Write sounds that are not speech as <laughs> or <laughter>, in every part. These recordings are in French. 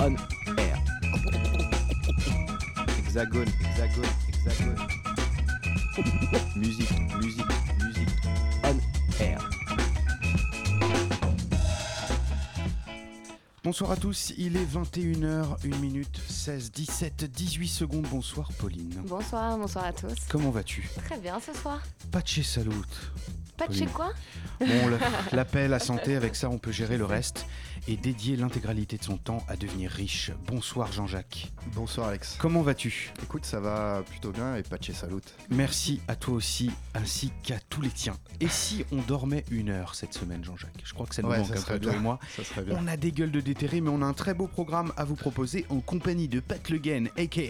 On air. Hexagone, hexagone, hexagone. musique, musique, musique. On air. Bonsoir à tous, il est 21h, 1 minute 16, 17, 18 secondes. Bonsoir Pauline. Bonsoir, bonsoir à tous. Comment vas-tu? Très bien ce soir. Pace salut. Pas de chez quoi Bon, le- <laughs> la paix, la santé, avec ça on peut gérer le reste et dédier l'intégralité de son temps à devenir riche. Bonsoir Jean-Jacques. Bonsoir Alex. Comment vas-tu? Écoute, ça va plutôt bien et Pache salut. Merci à toi aussi, ainsi qu'à tous les tiens. Et si on dormait une heure cette semaine Jean-Jacques? Je crois que ça nous Ouais, manque ça un serait peu, toi bien. et moi. Ça serait bien. On a des gueules de déterrés, mais on a un très beau programme à vous proposer en compagnie de Pat Le Guen, aka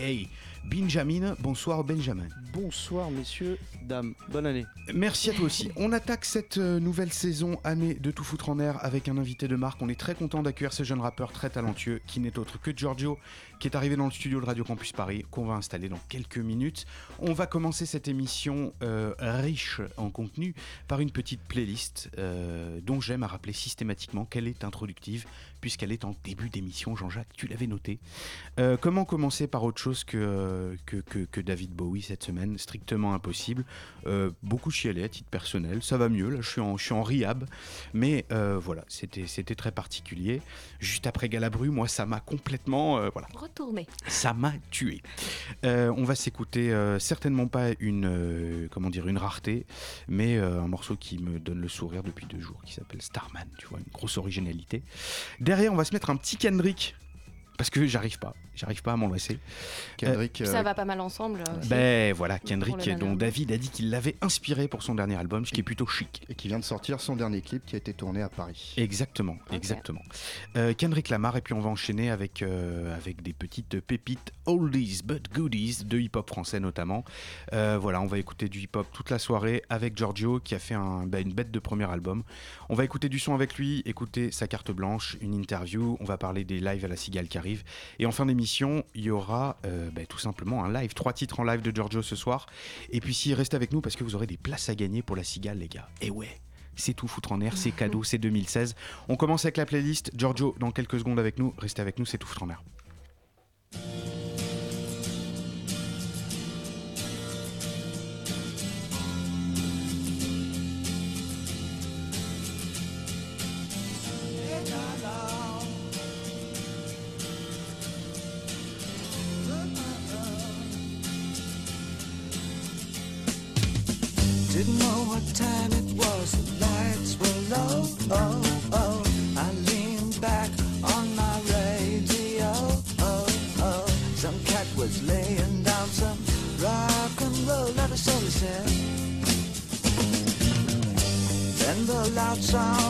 Benjamin. Bonsoir Benjamin. Bonsoir messieurs, dames, bonne année. Merci à toi aussi. <laughs> On attaque cette euh, nouvelle saison année de Tout foutre en air avec un invité de marque. On est très content d'accueillir ce jeune rappeur très talentueux qui n'est autre que Giorgio, qui est arrivé dans le studio de Radio Campus Paris, qu'on va installer dans quelques minutes. On va commencer cette émission euh, riche en contenu par une petite playlist euh, dont j'aime à rappeler systématiquement qu'elle est introductive puisqu'elle est en début d'émission. Jean-Jacques, tu l'avais noté. Euh, comment commencer par autre chose que, que, que- que David Bowie cette semaine? Strictement impossible. Euh, beaucoup chialé à titre personnel. Ça va mieux, là je suis en, je suis en rehab. Mais euh, voilà, c'était c'était très particulier. Juste après Galabru, moi ça m'a complètement... euh, voilà, Retourner. ça m'a tué. Euh, on va s'écouter euh, certainement pas une, euh, comment dire, une rareté, mais euh, un morceau qui me donne le sourire depuis deux jours, qui s'appelle Starman, tu vois, une grosse originalité. Derrière, on va se mettre un petit Kendrick, parce que j'arrive pas, j'arrive pas à m'en laisser. Kendrick, Puis euh, ça va pas mal ensemble. euh. Ben voilà, Kendrick, dont. David a dit qu'il l'avait inspiré pour son dernier album, ce qui est plutôt chic. et qui vient de sortir son dernier clip qui a été tourné à Paris. Exactement, exactement. Euh, Kendrick Lamar, et puis on va enchaîner avec, euh, avec des petites pépites oldies but goodies de hip-hop français notamment. Euh, voilà, on va écouter du hip-hop toute la soirée avec Giorgio qui a fait un, bah, une bête de premier album. On va écouter du son avec lui, écouter sa carte blanche, une interview, on va parler des lives à la cigale qui arrivent. Et en fin d'émission, il y aura euh, bah, tout simplement un live, trois titres en live de Giorgio ce soir. Et puis si restez avec nous parce que vous aurez des places à gagner pour la cigale les gars. Et ouais c'est tout foutre en air, c'est cadeau, c'est 2016. On commence avec la playlist. Giorgio, dans quelques secondes avec nous. Restez avec nous, c'est tout foutre en air. Didn't know what time it was, the lights were low. Oh, oh. I leaned back on my radio. Oh, oh. Some cat was laying down some rock and roll, is all he said. Then the loud sound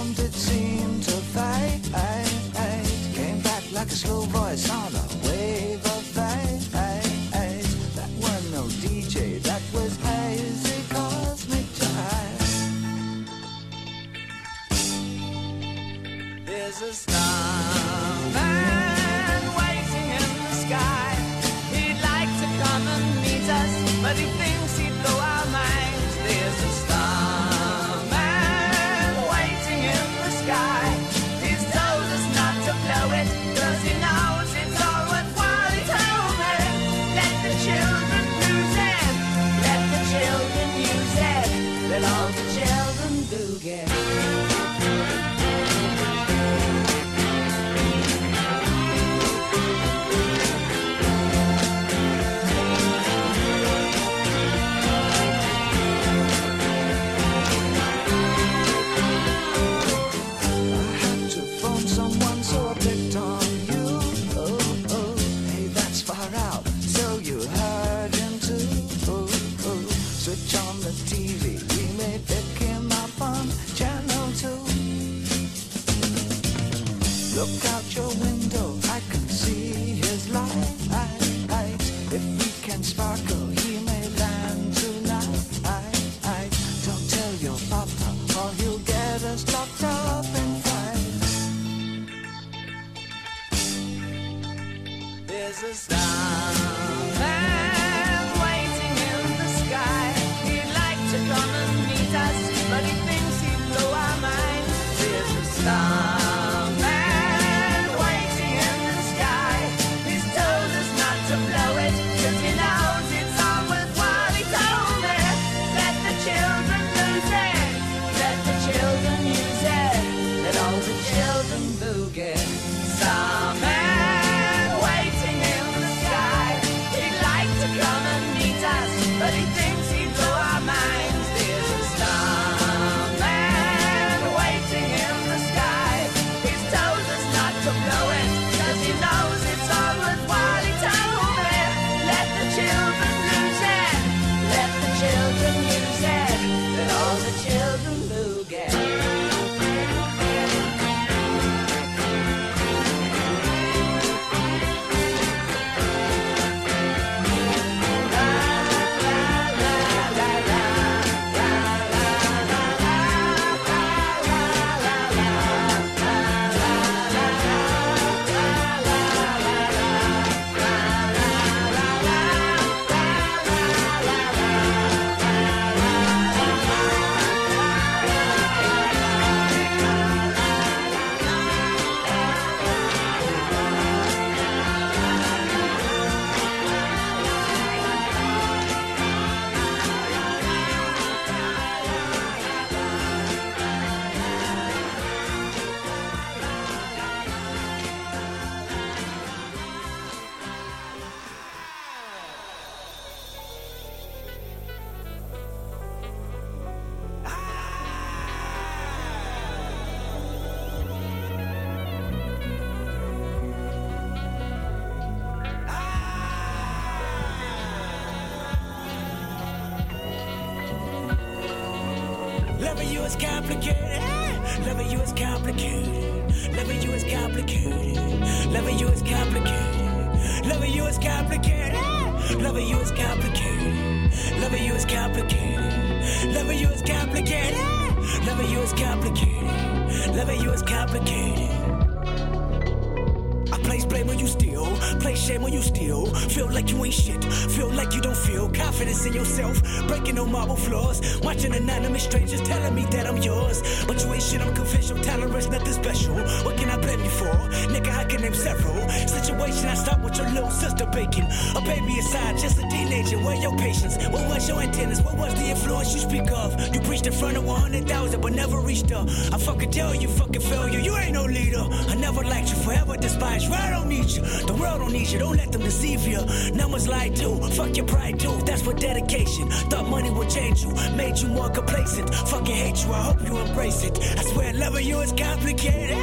you is complicated.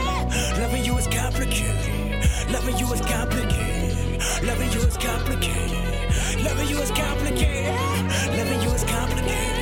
Loving you is complicated. Loving you is complicated. Loving you is complicated. Loving you is complicated. Loving you is complicated.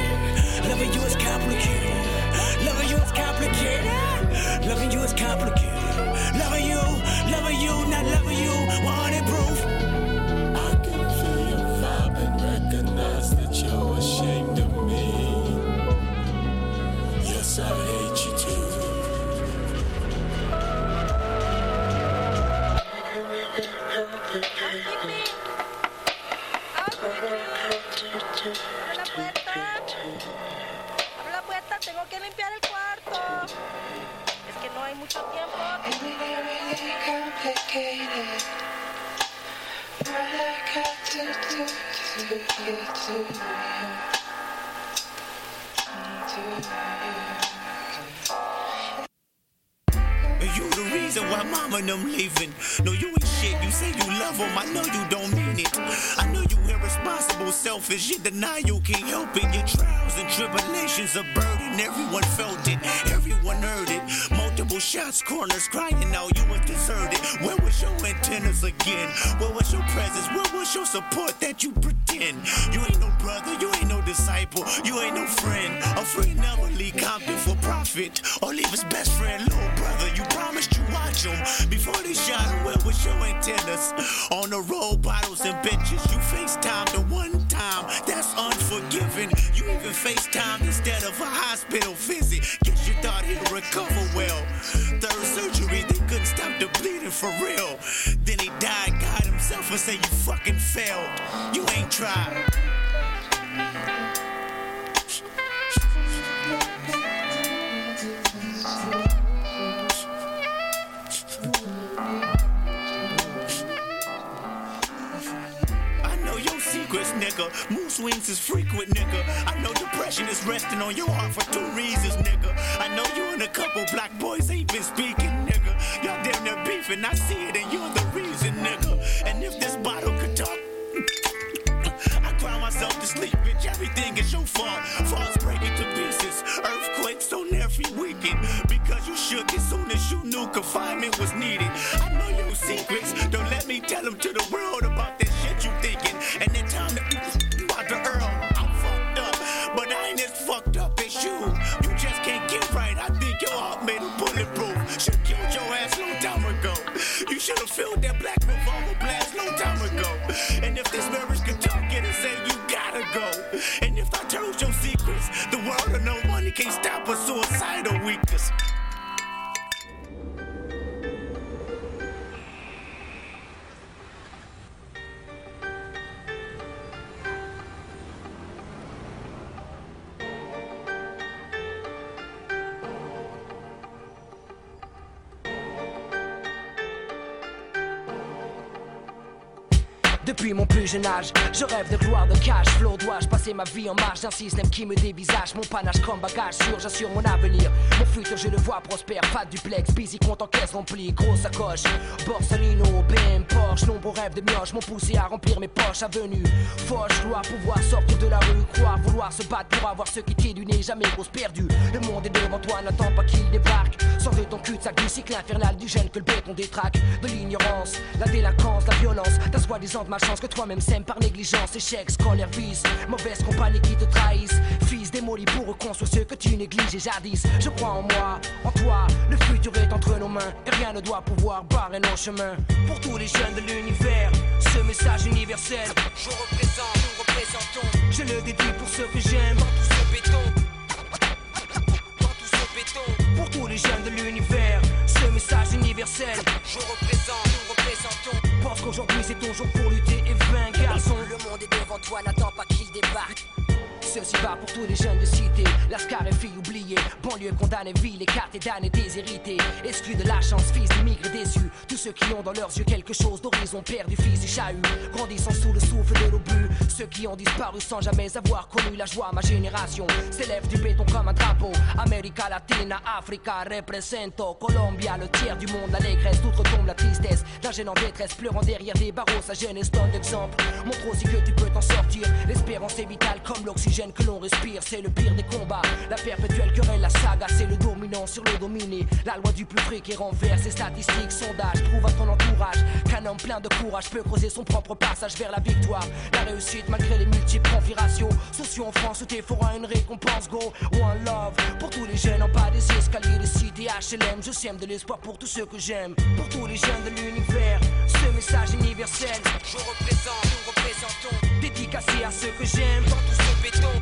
selfish, you deny you can't help it. Your trials and tribulations a burden. Everyone felt it, everyone heard it. Multiple shots, corners crying Now you were deserted. Where was your antennas again? Where was your presence? Where was your support that you pretend? You ain't no brother, you ain't no disciple, you ain't no friend. A friend never leave Compton for profit, or leave his best friend, little brother. You promised you watch him before they shot. Where was your antennas? On the road, bottles and cover well. Third surgery, they couldn't stop the bleeding for real. Then he died, God himself, and say you fucking failed. You ain't tried. nigga. Moose wings is frequent, nigga. I know depression is resting on your heart for two reasons, nigga. I know you and a couple black boys ain't been speaking, nigga. Y'all damn near beefing, I see it, and you're the reason, nigga. And if this bottle could talk, <laughs> I cry myself to sleep, bitch. Everything is your fault. Falls breaking to pieces. Earthquakes on every weekend. Because you shook as soon as you knew confinement was needed. Depuis mon plus jeune âge, je rêve de gloire de cash flow. Dois-je passer ma vie en marge d'un système qui me dévisage Mon panache comme bagage sûr, j'assure mon avenir. Mon futur, je le vois prospère. Pas de duplex, busy, compte en caisse remplie. Grosse sacoche, Borsalino, BM, Porsche. Nombreux rêves de mioche m'ont poussé à remplir mes poches. Avenue, Foch, dois pouvoir sortir de la rue. Croire, vouloir se battre pour avoir ce qui t'est du nez. Jamais grosse perdue. Le monde est devant toi, n'attends pas qu'il débarque. De ton cul-de-sac du cycle infernal du gène que le béton détraque. De l'ignorance, la délinquance, la violence. Ta soi-disant de ma chance que toi-même sème par négligence. Échec, scolaire, vice. Mauvaise compagnie qui te trahissent. Fils démoli pour reconstruire ce que tu négliges et jadis. Je crois en moi, en toi. Le futur est entre nos mains. Et rien ne doit pouvoir barrer nos chemins. Pour tous les jeunes de l'univers, ce message universel. Je représente, nous représentons. Je le dédie pour ceux que j'aime. Dans tout ce béton. Les jeunes de l'univers, ce message universel. Je représente, nous représentons. Pense qu'aujourd'hui c'est ton jour pour lutter et vaincre, garçon. Le monde est devant toi, n'attends pas qu'il débarque. Ceci va pour tous les jeunes de cité, Lascar et filles oubliées, banlieue condamnée, ville écartée, damnée, déshérités, exclus de la chance, fils d'immigrés déçus, tous ceux qui ont dans leurs yeux quelque chose d'horizon, perdu, fils et chahut, grandissant sous le souffle de l'obus, ceux qui ont disparu sans jamais avoir connu la joie, ma génération. S'élève du béton comme un drapeau, América Latina, Africa, represento, Colombia, le tiers du monde, l'allégresse, tout retombe la tristesse, d'un jeune en détresse, pleurant derrière des barreaux, sa jeunesse donne l'exemple, montre aussi que tu peux t'en sortir, l'espérance est vitale comme l'oxygène que l'on respire, c'est le pire des combats. La perpétuelle querelle, la saga, c'est le dominant sur le dominé. La loi du plus près qui renverse ses statistiques, sondages. Prouve à ton entourage qu'un homme plein de courage peut creuser son propre passage vers la victoire. La réussite malgré les multiples configurations. Sociaux en France où t'es fera une récompense, go. One love pour tous les jeunes en bas des escaliers de cité HLM. Je sème de l'espoir pour tous ceux que j'aime. Pour tous les jeunes de l'univers, ce message universel. Je représente, nous représentons. Dédicacé à ceux que j'aime. Dans tout ce béton.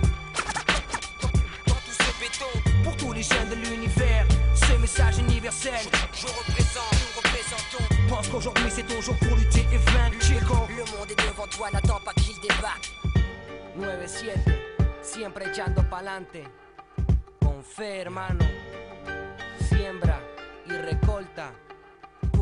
Dans tout ce béton. Pour tous les jeunes de l'univers, ce message universel. Je représente, nous représentons. Pense qu'aujourd'hui c'est ton jour pour lutter et vaincre. Chico. Le monde est devant toi, n'attends pas qu'il débarque. 9-7, siempre echando pa'lante. Con hermano. Siembra y recolta.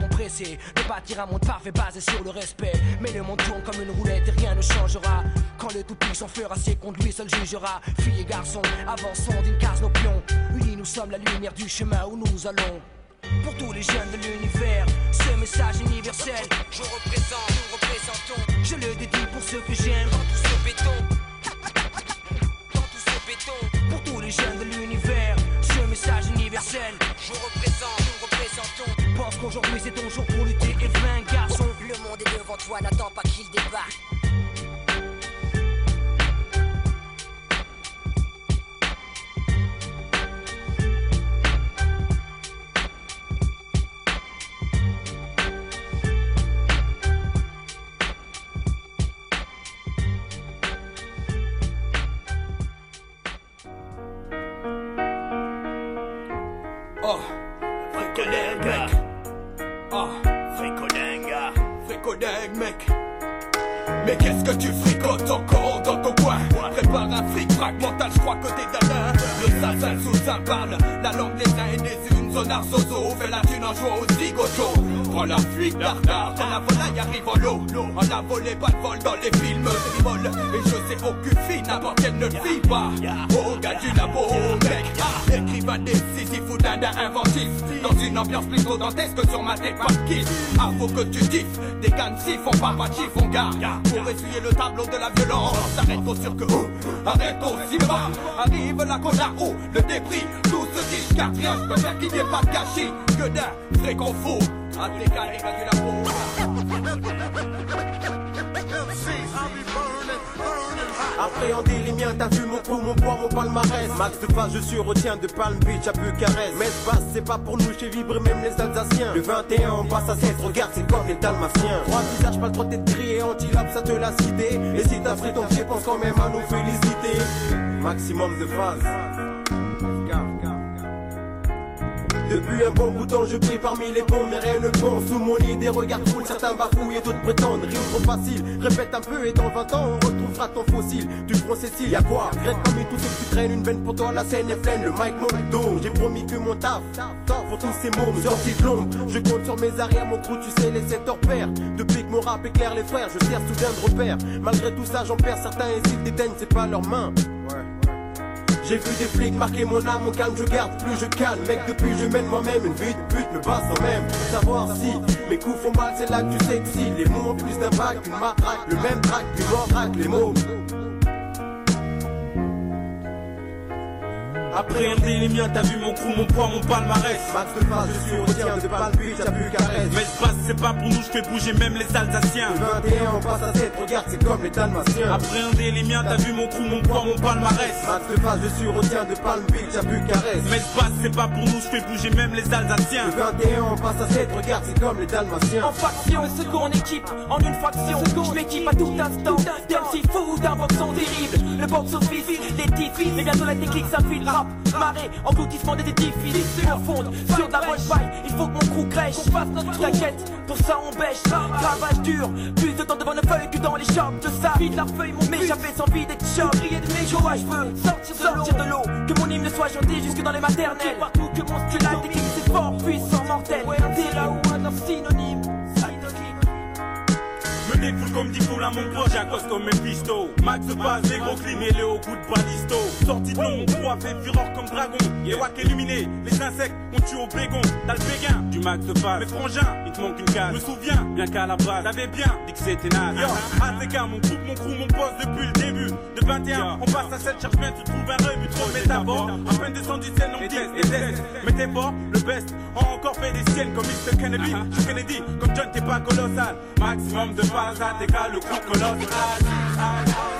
béton pressé. De bâtir un monde parfait basé sur le respect. Mais le monde tourne comme une roulette et rien ne changera. Quand le tout-puissant fera ses comptes, lui seul jugera. Filles et garçons, avançons d'une case nos pions. Unis, nous sommes la lumière du chemin où nous allons. Pour tous les jeunes de l'univers, ce message universel. Je représente, nous représentons. Je le dédie pour ceux que j'aime. Dans tout ce béton. Dans tout ce béton. Pour tous les jeunes de l'univers, qu'aujourd'hui c'est ton jour pour lutter et vaincre, garçon. Le monde est devant toi, n'attends pas qu'il débarque. Mais qu'est-ce que tu fricotes encore fric fragmental, je crois que t'es gamin Le sassin sous un parle, la langue des uns et des unes Sonar zozo, fais la thune en jouant au zigoto. Prends la fuite quand la volaille arrive en l'eau On a volé pas de vol dans les films vol Et je sais aucune fille, n'importe quelle ne le vit pas. Oh gars du labo, mec. Ah, Écrivain décisif ou dada inventif Dans une ambiance plutôt dantesque sur ma tête pas kiff. Ah faut que tu kiffes, des cannes font pas pas mon gars. Pour essuyer le tableau de la violence. Arrête au cirque, oh, arrête au cinéma Arrive la cola, oh, le débris Tout ce qui garde rien, je préfère qu'il n'y ait pas de gâchis Que d'un À tes carrés, gars du labo Appréhender les miens, t'as vu mon coup, mon poids, mon palmarès. Max de phase, je suis retiens de Palm Beach à Bucarest. Mais passe, c'est pas pour nous, j'ai vibré même les Alsaciens. Le 21, on passe à 16, regarde, c'est comme les Dalmatiens. Trois visages, pas le droit d'être grillé, anti-lap, ça te l'a cité. Et si t'as pris ton pied, pense quand même à nous féliciter. Maximum de phase. Depuis un bon bout de temps, je prie parmi les bons, mais rien ne bon. Sous mon lit, des regards cool, certains bafouillent et d'autres prétendent. Rime trop facile, répète un peu et dans 20 ans, on retrouvera ton fossile. Du front Cécile, y'a quoi? Regrette parmi tous ceux qui traînent une veine pour toi, la scène est pleine, le mic monte dos. J'ai promis que mon taf, pour tous ces mots, sortis de l'ombre. Je compte sur mes arrières, mon crew, tu sais, les sept hors pair. Depuis que mon rap éclaire les frères, je sers soudain de repère. Malgré tout ça, j'en perds, certains hésitent, déteignent, c'est pas leurs mains. J'ai vu des flics marquer mon âme, mon calme, je garde, plus je calme. Mec, depuis je mène moi-même une vie de pute, me bat sans même savoir si mes coups font mal, c'est là que tu sais que si les mots ont plus d'impact qu'une matraque, le même track, puis m'entraque les mots. Appréhender les miens, t'as vu mon crew, mon poids, mon palmarès. Max de phase, je suis retient de Palm Beach à Bucarest. Mais ce passe, c'est pas pour nous, je fais bouger même les Alsaciens. Le 21, on passe à 7, regarde, c'est comme les Dalmatiens. Appréhender les miens, t'as vu mon crew, mon poids, mon palmarès. Max de phase, je suis retient de Palm Beach à Bucarest. Mais ce passe, c'est pas pour nous, je fais bouger même les Alsaciens. Le 21, on passe à 7, regarde, c'est comme les Dalmatiens. En faction, secours en équipe, en une fraction. Je m'équipe à tout instant. D'MC fou d'un box son terrible. Le box office, les titres, mais bientôt la déclic s'infile. Marée, engloutissement des édifices. Profonde, sur de la bonne paille, il faut que mon crew crèche. Qu'on fasse notre T'inquiète, pour ça on bêche. Travail dur, plus de temps devant nos feuilles que dans les shops de ça. Vide la feuille, mon m'échapper sans vie d'être choc. Crier de mes joies, je veux sortir de l'eau. Que mon hymne soit chanté jusque dans les maternelles. Partout que mon style a technique, c'est fort, puissant, mortel. T'es là où un synonyme. Me défoule comme dit à mon proche, j'accoste comme mes pistos. Max de base, les gros clean et les hauts coups de balisto. Sorti de proie fait fureur comme dragon. Les wack illuminés, les insectes, on tue au bégon. T'as le béguin, du max de base. Mes frangins, il te manque une case. Me souviens, bien qu'à la base, t'avais bien dit que c'était naze. Yo, ATK, mon groupe, mon crew, mon poste depuis le début. De 21, on passe à 7, cherche bien, tu trouves un rebut. Trop métaphore, à peine descendu de scène, on dit et test. Mais t'es fort, le best, on encore fait des siennes comme Mr. Kennedy. Je Kennedy, comme John, t'es pas colossal. Maximum de phase, ATK, le coup colossal. Et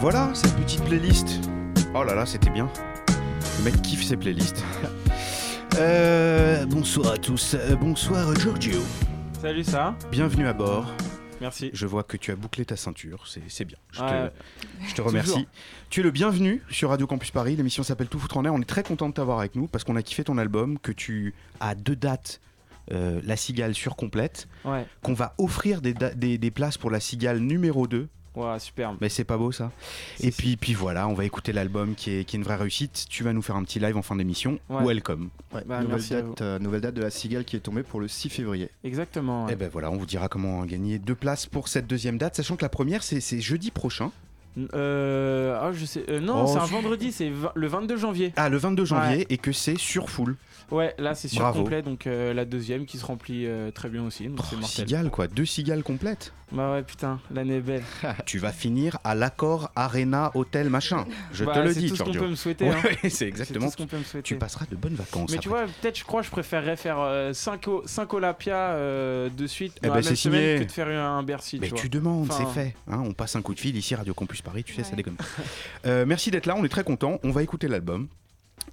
voilà, cette petite playlist. Oh là là, c'était bien. Le mec kiffe ses playlists. <laughs> Euh, bonsoir à tous. Euh, bonsoir Giorgio. Salut ça. Bienvenue à bord. Merci. Je vois que tu as bouclé ta ceinture, c'est c'est bien. Je, Ouais. te, je te remercie. Toujours. Tu es le bienvenu sur Radio Campus Paris. L'émission s'appelle Tout foutre en air. On est très content de t'avoir avec nous parce qu'on a kiffé ton album, que tu as deux dates. euh, la cigale sur complète, Ouais. qu'on va offrir des, des, des places pour la cigale numéro 2. Ouais, superbe. Mais c'est pas beau ça Et puis, puis voilà, on va écouter l'album qui est, qui est une vraie réussite. Tu vas nous faire un petit live en fin d'émission. Ouais. Welcome. Ouais, Bah, nouvelle, date, euh, nouvelle date de la cigale qui est tombée pour le 6 février. Exactement. ouais. Et ben voilà, on vous dira comment gagner deux places pour cette deuxième date, sachant que la première c'est c'est jeudi prochain. Euh, ah, je sais. euh, non, Oh, c'est un je- vendredi, c'est le 22 janvier. Ah, le 22 janvier Ouais. et que c'est sur full. Ouais, là c'est sur Bravo. complet, donc euh, la deuxième qui se remplit euh, très bien aussi. Donc c'est Oh, mortel. cigale quoi, deux cigales complètes. Bah ouais, putain, l'année est belle. <laughs> tu vas finir à l'accord Arena Hôtel machin. Je Bah, te le c'est dis, tout ce qu'on Giorgio. peut me souhaiter, hein. C'est exactement. tout ce qu'on peut me souhaiter. Tu passeras de bonnes vacances. Mais tu vois, peut-être, je crois, je préférerais faire 5 Olympia euh, de suite Eh dans ben, la c'est même semaine que de faire un Bercy. Mais tu, demandes, Enfin, c'est fait. hein, on passe un coup de fil ici, Radio Campus Paris, tu sais, ça déconne. Euh, merci d'être là, on est très content. On va écouter l'album.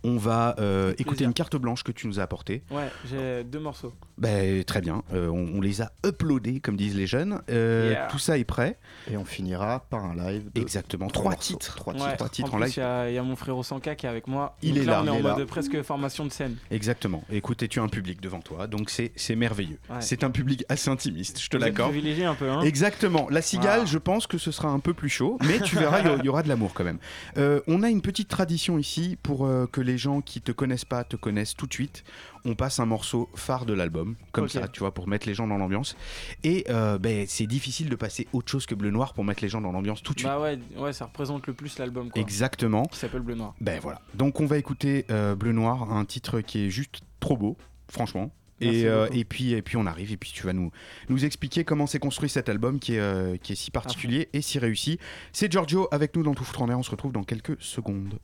On va euh, écouter une carte blanche que tu nous as apportée. Ouais, j'ai deux morceaux. Ben, très bien, Euh, on, on les a uploadés, comme disent les jeunes. Euh, Yeah. Tout ça est prêt. Et on finira par un live. de Exactement, trois titres. Trois Ouais, titres. Trois titres en en plus, live. il y a- il y, a mon frérot Sanka qui est avec moi. Il Donc est là, là, on est il en est mode là. presque formation de scène. Exactement. Écoute, et tu as un public devant toi, donc c'est c'est merveilleux. Ouais. C'est un public assez intimiste, je te l'accorde. privilégié un peu, hein Exactement. La cigale, Ah. je pense que ce sera un peu plus chaud, mais tu verras, il y y, aura de l'amour quand même. Euh, on a une petite tradition ici pour euh, que les gens qui te connaissent pas te connaissent tout de suite. On passe un morceau phare de l'album, comme ça, tu vois, pour mettre les gens dans l'ambiance. Et euh, ben, c'est difficile de passer autre chose que Bleu Noir pour mettre les gens dans l'ambiance tout de suite. Bah ouais, ouais, ça représente le plus l'album. Exactement. Qui s'appelle Bleu Noir. Ben voilà. Donc on va écouter euh, Bleu Noir, un titre qui est juste trop beau, franchement. Et, euh, et, puis, et puis on arrive et puis tu vas nous, nous expliquer comment s'est construit cet album qui est, euh, qui est si particulier et si réussi. C'est Giorgio avec nous dans Tout Foutre en Air, on se retrouve dans quelques secondes.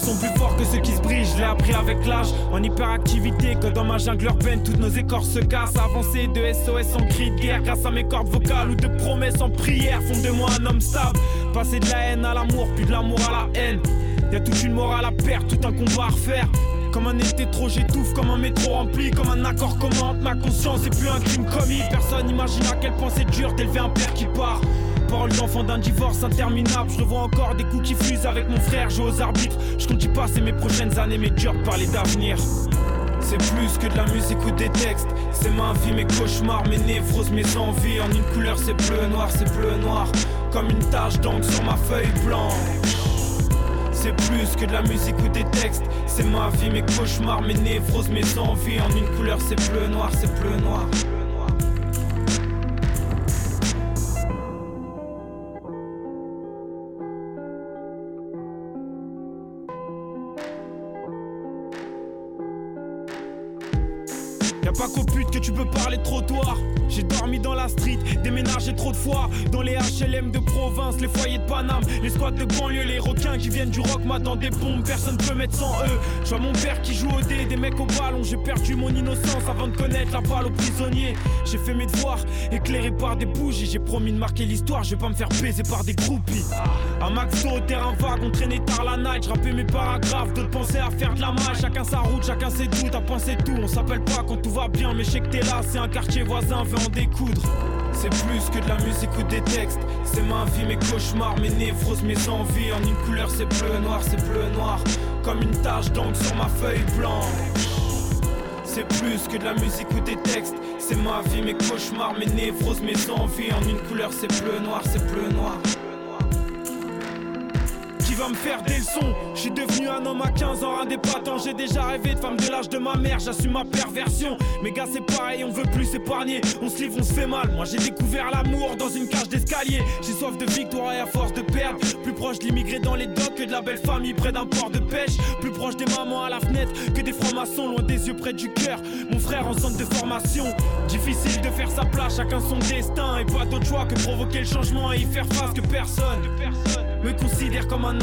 Sont plus forts que ceux qui se brisent, je l'ai appris avec l'âge. En hyperactivité, que dans ma jungle urbaine, toutes nos écorces se cassent. Avancé de SOS en cri de guerre, grâce à mes cordes vocales ou de promesses en prière, font de moi un homme stable. Passer de la haine à l'amour, puis de l'amour à la haine. Y a toute une morale à perdre, tout un combat à refaire. Comme un été trop, j'étouffe, comme un métro rempli, comme un accord commun entre ma conscience et plus un crime commis. Personne n'imagine à quel point c'est dur d'élever un père qui part. Parole d'enfant d'un divorce interminable, je revois encore des coups qui fusent avec mon frère, joue aux arbitres. Je compte y passer mes prochaines années, mais dur parler d'avenir. C'est plus que de la musique ou des textes. C'est ma vie, mes cauchemars, mes névroses, mes envies. En une couleur, c'est bleu noir, c'est bleu noir. Comme une tache d'encre sur ma feuille blanche. C'est plus que de la musique ou des textes. C'est ma vie, mes cauchemars, mes névroses, mes envies. En une couleur, c'est bleu noir, c'est bleu noir. Pas qu'au pute que tu peux parler de trottoir. J'ai dormi dans la street, déménagé trop de fois. Dans les HLM de province, les foyers de Paname, les squats de banlieue, les requins qui viennent du rock, dans des bombes, personne peut mettre sans eux. Je vois mon père qui joue au dé, des mecs au ballon. J'ai perdu mon innocence avant de connaître la balle aux prisonniers. J'ai fait mes devoirs, éclairé par des bougies. J'ai promis de marquer l'histoire, je vais pas me faire baiser par des groupies. À Maxo, terrain vague, on traînait tard la night. Je rappais mes paragraphes, d'autres pensaient à faire de la maille. Chacun sa route, chacun ses doutes, à penser tout. On s'appelle pas quand tout va bien, mais je sais que t'es là. C'est un quartier voisin, veut en découdre. C'est plus que de la musique ou des textes. C'est ma vie, mes cauchemars, mes névroses, mes envies. En une couleur, c'est bleu noir, c'est bleu noir. Comme une tache d'encre sur ma feuille blanche. C'est plus que de la musique ou des textes. C'est ma vie, mes cauchemars, mes névroses, mes envies. En une couleur, c'est bleu noir, c'est bleu noir. Va me faire des leçons. Je suis devenu un homme à 15 ans indépatant J'ai déjà rêvé de femme de l'âge de ma mère J'assume ma perversion. Mes gars c'est pareil on veut plus s'épargner. On se livre on se fait mal. Moi j'ai découvert l'amour dans une cage d'escalier. J'ai soif de victoire et à force de perdre. Plus proche de l'immigré dans les docks que de la belle famille Près d'un port de pêche. Plus proche des mamans à la fenêtre Que des francs-maçons loin des yeux près du cœur. Mon frère en centre de formation. Difficile de faire sa place Chacun son destin. Et pas d'autre choix que provoquer le changement Et y faire face que personne. Me considère comme un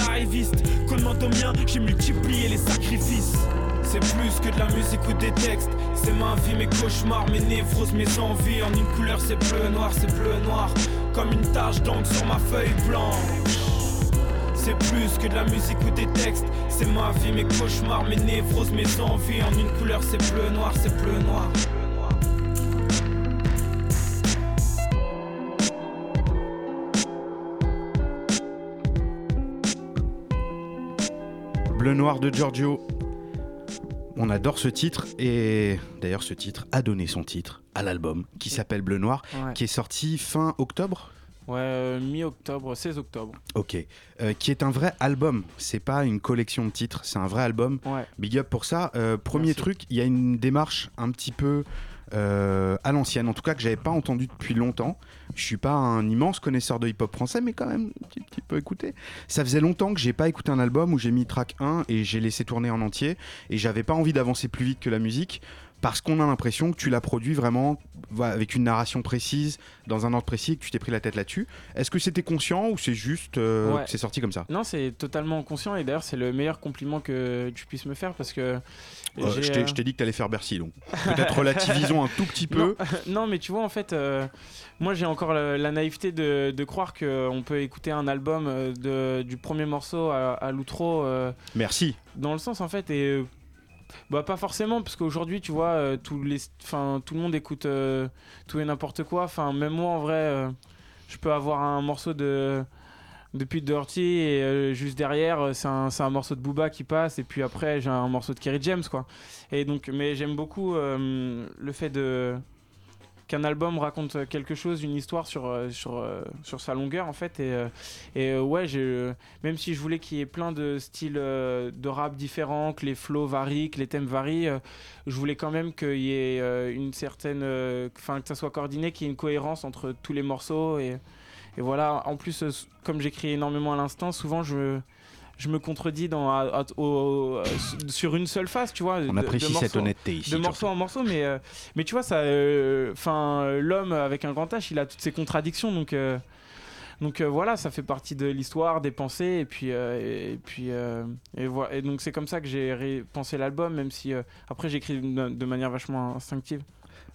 mien, j'ai multiplié les sacrifices. C'est plus que de la musique ou des textes. C'est ma vie, mes cauchemars, mes névroses, mes envies. En une couleur, c'est bleu noir, c'est bleu noir. Comme une tache d'encre sur ma feuille blanche. C'est plus que de la musique ou des textes. C'est ma vie, mes cauchemars, mes névroses, mes envies. En une couleur, c'est bleu noir, c'est bleu noir. Bleu Noir de Giorgio. On adore ce titre et d'ailleurs ce titre a donné son titre à l'album qui s'appelle Bleu Noir, Ouais. qui est sorti fin octobre? Ouais, euh, mi-octobre, 16 octobre. Ok. Euh, qui est un vrai album. C'est pas une collection de titres, c'est un vrai album. Ouais. Big up pour ça. Euh, premier Merci. truc, il y a une démarche un petit peu euh, à l'ancienne, en tout cas que j'avais pas entendu depuis longtemps. Je suis pas un immense connaisseur de hip-hop français, mais quand même un petit, petit peu écouté. Ça faisait longtemps que j'ai pas écouté un album où j'ai mis track 1 et j'ai laissé tourner en entier, et j'avais pas envie d'avancer plus vite que la musique. Parce qu'on a l'impression que tu l'as produit vraiment avec une narration précise, dans un ordre précis, et que tu t'es pris la tête là-dessus. Est-ce que c'était conscient ou c'est juste euh, Ouais. que c'est sorti comme ça? Non, c'est totalement conscient et d'ailleurs, c'est le meilleur compliment que tu puisses me faire parce que. Euh, je t'ai- euh, dit que t'allais faire Bercy, donc peut-être <laughs> relativisons un tout petit peu. Non, non, mais tu vois, en fait, euh, moi j'ai encore la, la naïveté de, de croire qu'on peut écouter un album euh, de, du premier morceau à, à l'outro. euh, Merci. dans le sens, en fait, et. Bah pas forcément parce qu'aujourd'hui tu vois euh, tous les enfin tout le monde écoute euh, tout et n'importe quoi. Enfin même moi en vrai euh, je peux avoir un morceau de de Pete Dirty et juste derrière c'est un, un morceau de Booba qui passe et puis après j'ai un morceau de Kerry James quoi. Et donc mais j'aime beaucoup le fait de qu'un album raconte quelque chose, une histoire sur, euh, sur, euh, sur sa longueur en fait. Et, euh, et ouais, même si je voulais qu'il y ait plein de styles de rap différents, que les flows varient, que les thèmes varient, je voulais quand même qu'il y ait une certaine. Enfin, que ça soit coordonné, qu'il y ait une cohérence entre tous les morceaux. Et, et voilà, en plus, comme j'écris énormément à l'instant, souvent je. Je me contredis dans, à- à- au- au- sur une seule phase, tu vois. On Euh, de apprécie cette honnêteté ici, De morceau en morceau, mais, euh, mais tu vois, ça, euh, enfin, euh, l'homme avec un grand H, il a toutes ses contradictions, donc, euh, donc euh, voilà, ça fait partie de l'histoire, des pensées, et puis, euh, et, puis, euh, et voilà, et donc c'est comme ça que j'ai pensé l'album, même si euh, après j'écris de, de manière vachement instinctive.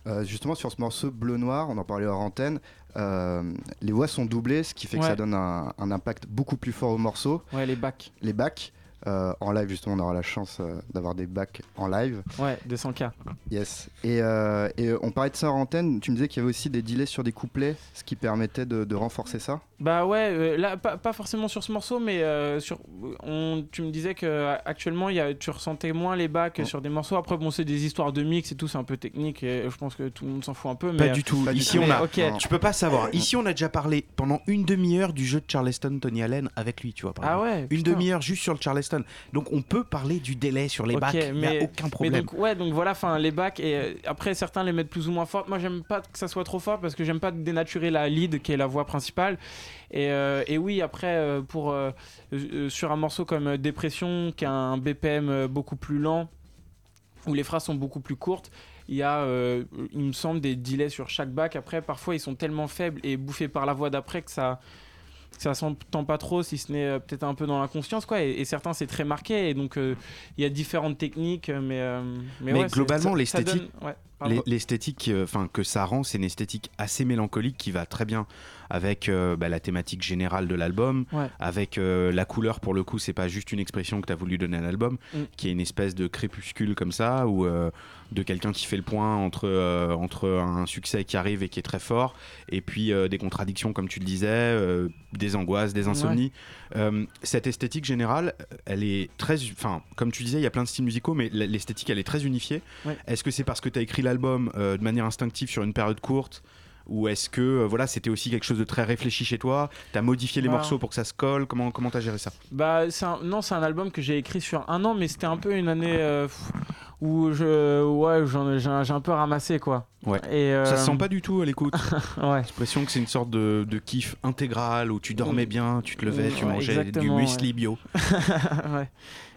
Euh, justement, sur ce morceau bleu-noir, on en parlait hors antenne, euh, les voix sont doublées, ce qui fait que ça donne un, un impact beaucoup plus fort au morceau. Ouais, les bacs. Les bacs. Euh, en live, justement, on aura la chance euh, d'avoir des bacs en live. Ouais, 200K. Yes. Et, euh, et, on parlait de ça hors antenne, tu me disais qu'il y avait aussi des delays sur des couplets, ce qui permettait de, de renforcer ça. Bah ouais, euh, là pas, pas forcément sur ce morceau, mais euh, sur, on, tu me disais que actuellement il y a, tu ressentais moins les bacs Oh. sur des morceaux. Après bon c'est des histoires de mix et tout, c'est un peu technique et je pense que tout le monde s'en fout un peu. Pas mais, du tout. pas du Ici, tout. on Mais a. ok. Tu peux pas savoir. Ici, on a déjà parlé pendant une demi-heure du jeu de Charleston Tony Allen avec lui, tu vois. par Ah exemple. ouais, Une demi-heure juste sur le Charleston. Donc, on peut parler du délai sur les Ok, bacs. Il n'y a aucun mais problème. donc, ouais, donc voilà, enfin les bacs et euh, après certains les mettent plus ou moins fort. Moi j'aime pas que ça soit trop fort parce que j'aime pas dénaturer la lead qui est la voix principale. Et, euh, et oui, après euh, pour sur un morceau comme Dépression qui a un BPM beaucoup plus lent où les phrases sont beaucoup plus courtes. Il y a, euh, il me semble, des delays sur chaque bac. Après, parfois, ils sont tellement faibles et bouffés par la voix d'après que ça, ça s'entend pas trop, si ce n'est euh, peut-être un peu dans l'inconscience, quoi. Et, et certains, c'est très marqué. Et donc, euh, il y a différentes techniques, mais, euh, mais, Mais ouais, globalement, l'esthétique, ouais, l'esthétique, enfin que ça rend, c'est une esthétique assez mélancolique qui va très bien avec euh, bah, la thématique générale de l'album, Ouais. avec euh, la couleur pour le coup, c'est pas juste une expression que tu as voulu donner à l'album, Mm. qui est une espèce de crépuscule comme ça, ou euh, de quelqu'un qui fait le point entre, entre un succès qui arrive et qui est très fort, et puis des contradictions comme tu le disais, des angoisses, des insomnies. Cette esthétique générale, elle est très, enfin, comme tu disais, il y a plein de styles musicaux, mais l'esthétique, elle est très unifiée. Ouais. Est-ce que c'est parce que tu as écrit l'album de manière instinctive sur une période courte ou est-ce que euh, voilà, c'était aussi quelque chose de très réfléchi chez toi? Tu as modifié les Bah. morceaux pour que ça se colle? Comment comment t'as géré ça? Bah, un- non, c'est un album que j'ai écrit sur un an, mais c'était un peu une année euh, où je, ouais, j'ai un peu ramassé quoi. Ouais. Et, euh, Ça se sent pas du tout à l'écoute. <laughs> ouais. J'ai l'impression que c'est une sorte de, de kiff intégral où tu dormais bien, tu te levais, tu Ouais, mangeais du muesli bio. <laughs> ouais.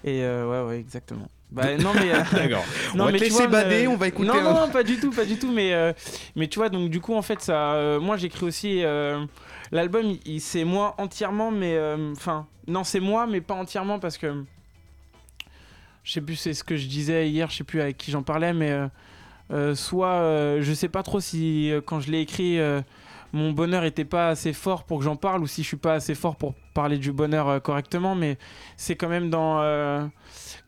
Et euh, ouais, ouais, exactement. Bah, non mais euh, <laughs> D'accord. <laughs> On va mais te tu laisser vois, bader, euh, on va écouter Non, un- non, non, pas du tout, pas du tout. Mais euh, mais tu vois, donc du coup en fait ça, moi j'écris aussi l'album, c'est moi entièrement, mais enfin non c'est moi, mais pas entièrement parce que je sais plus c'est ce que je disais hier, je sais plus avec qui j'en parlais, mais soit je sais pas trop si quand je l'ai écrit. mon bonheur était pas assez fort pour que j'en parle ou si je suis pas assez fort pour parler du bonheur euh, correctement mais c'est quand même dans euh,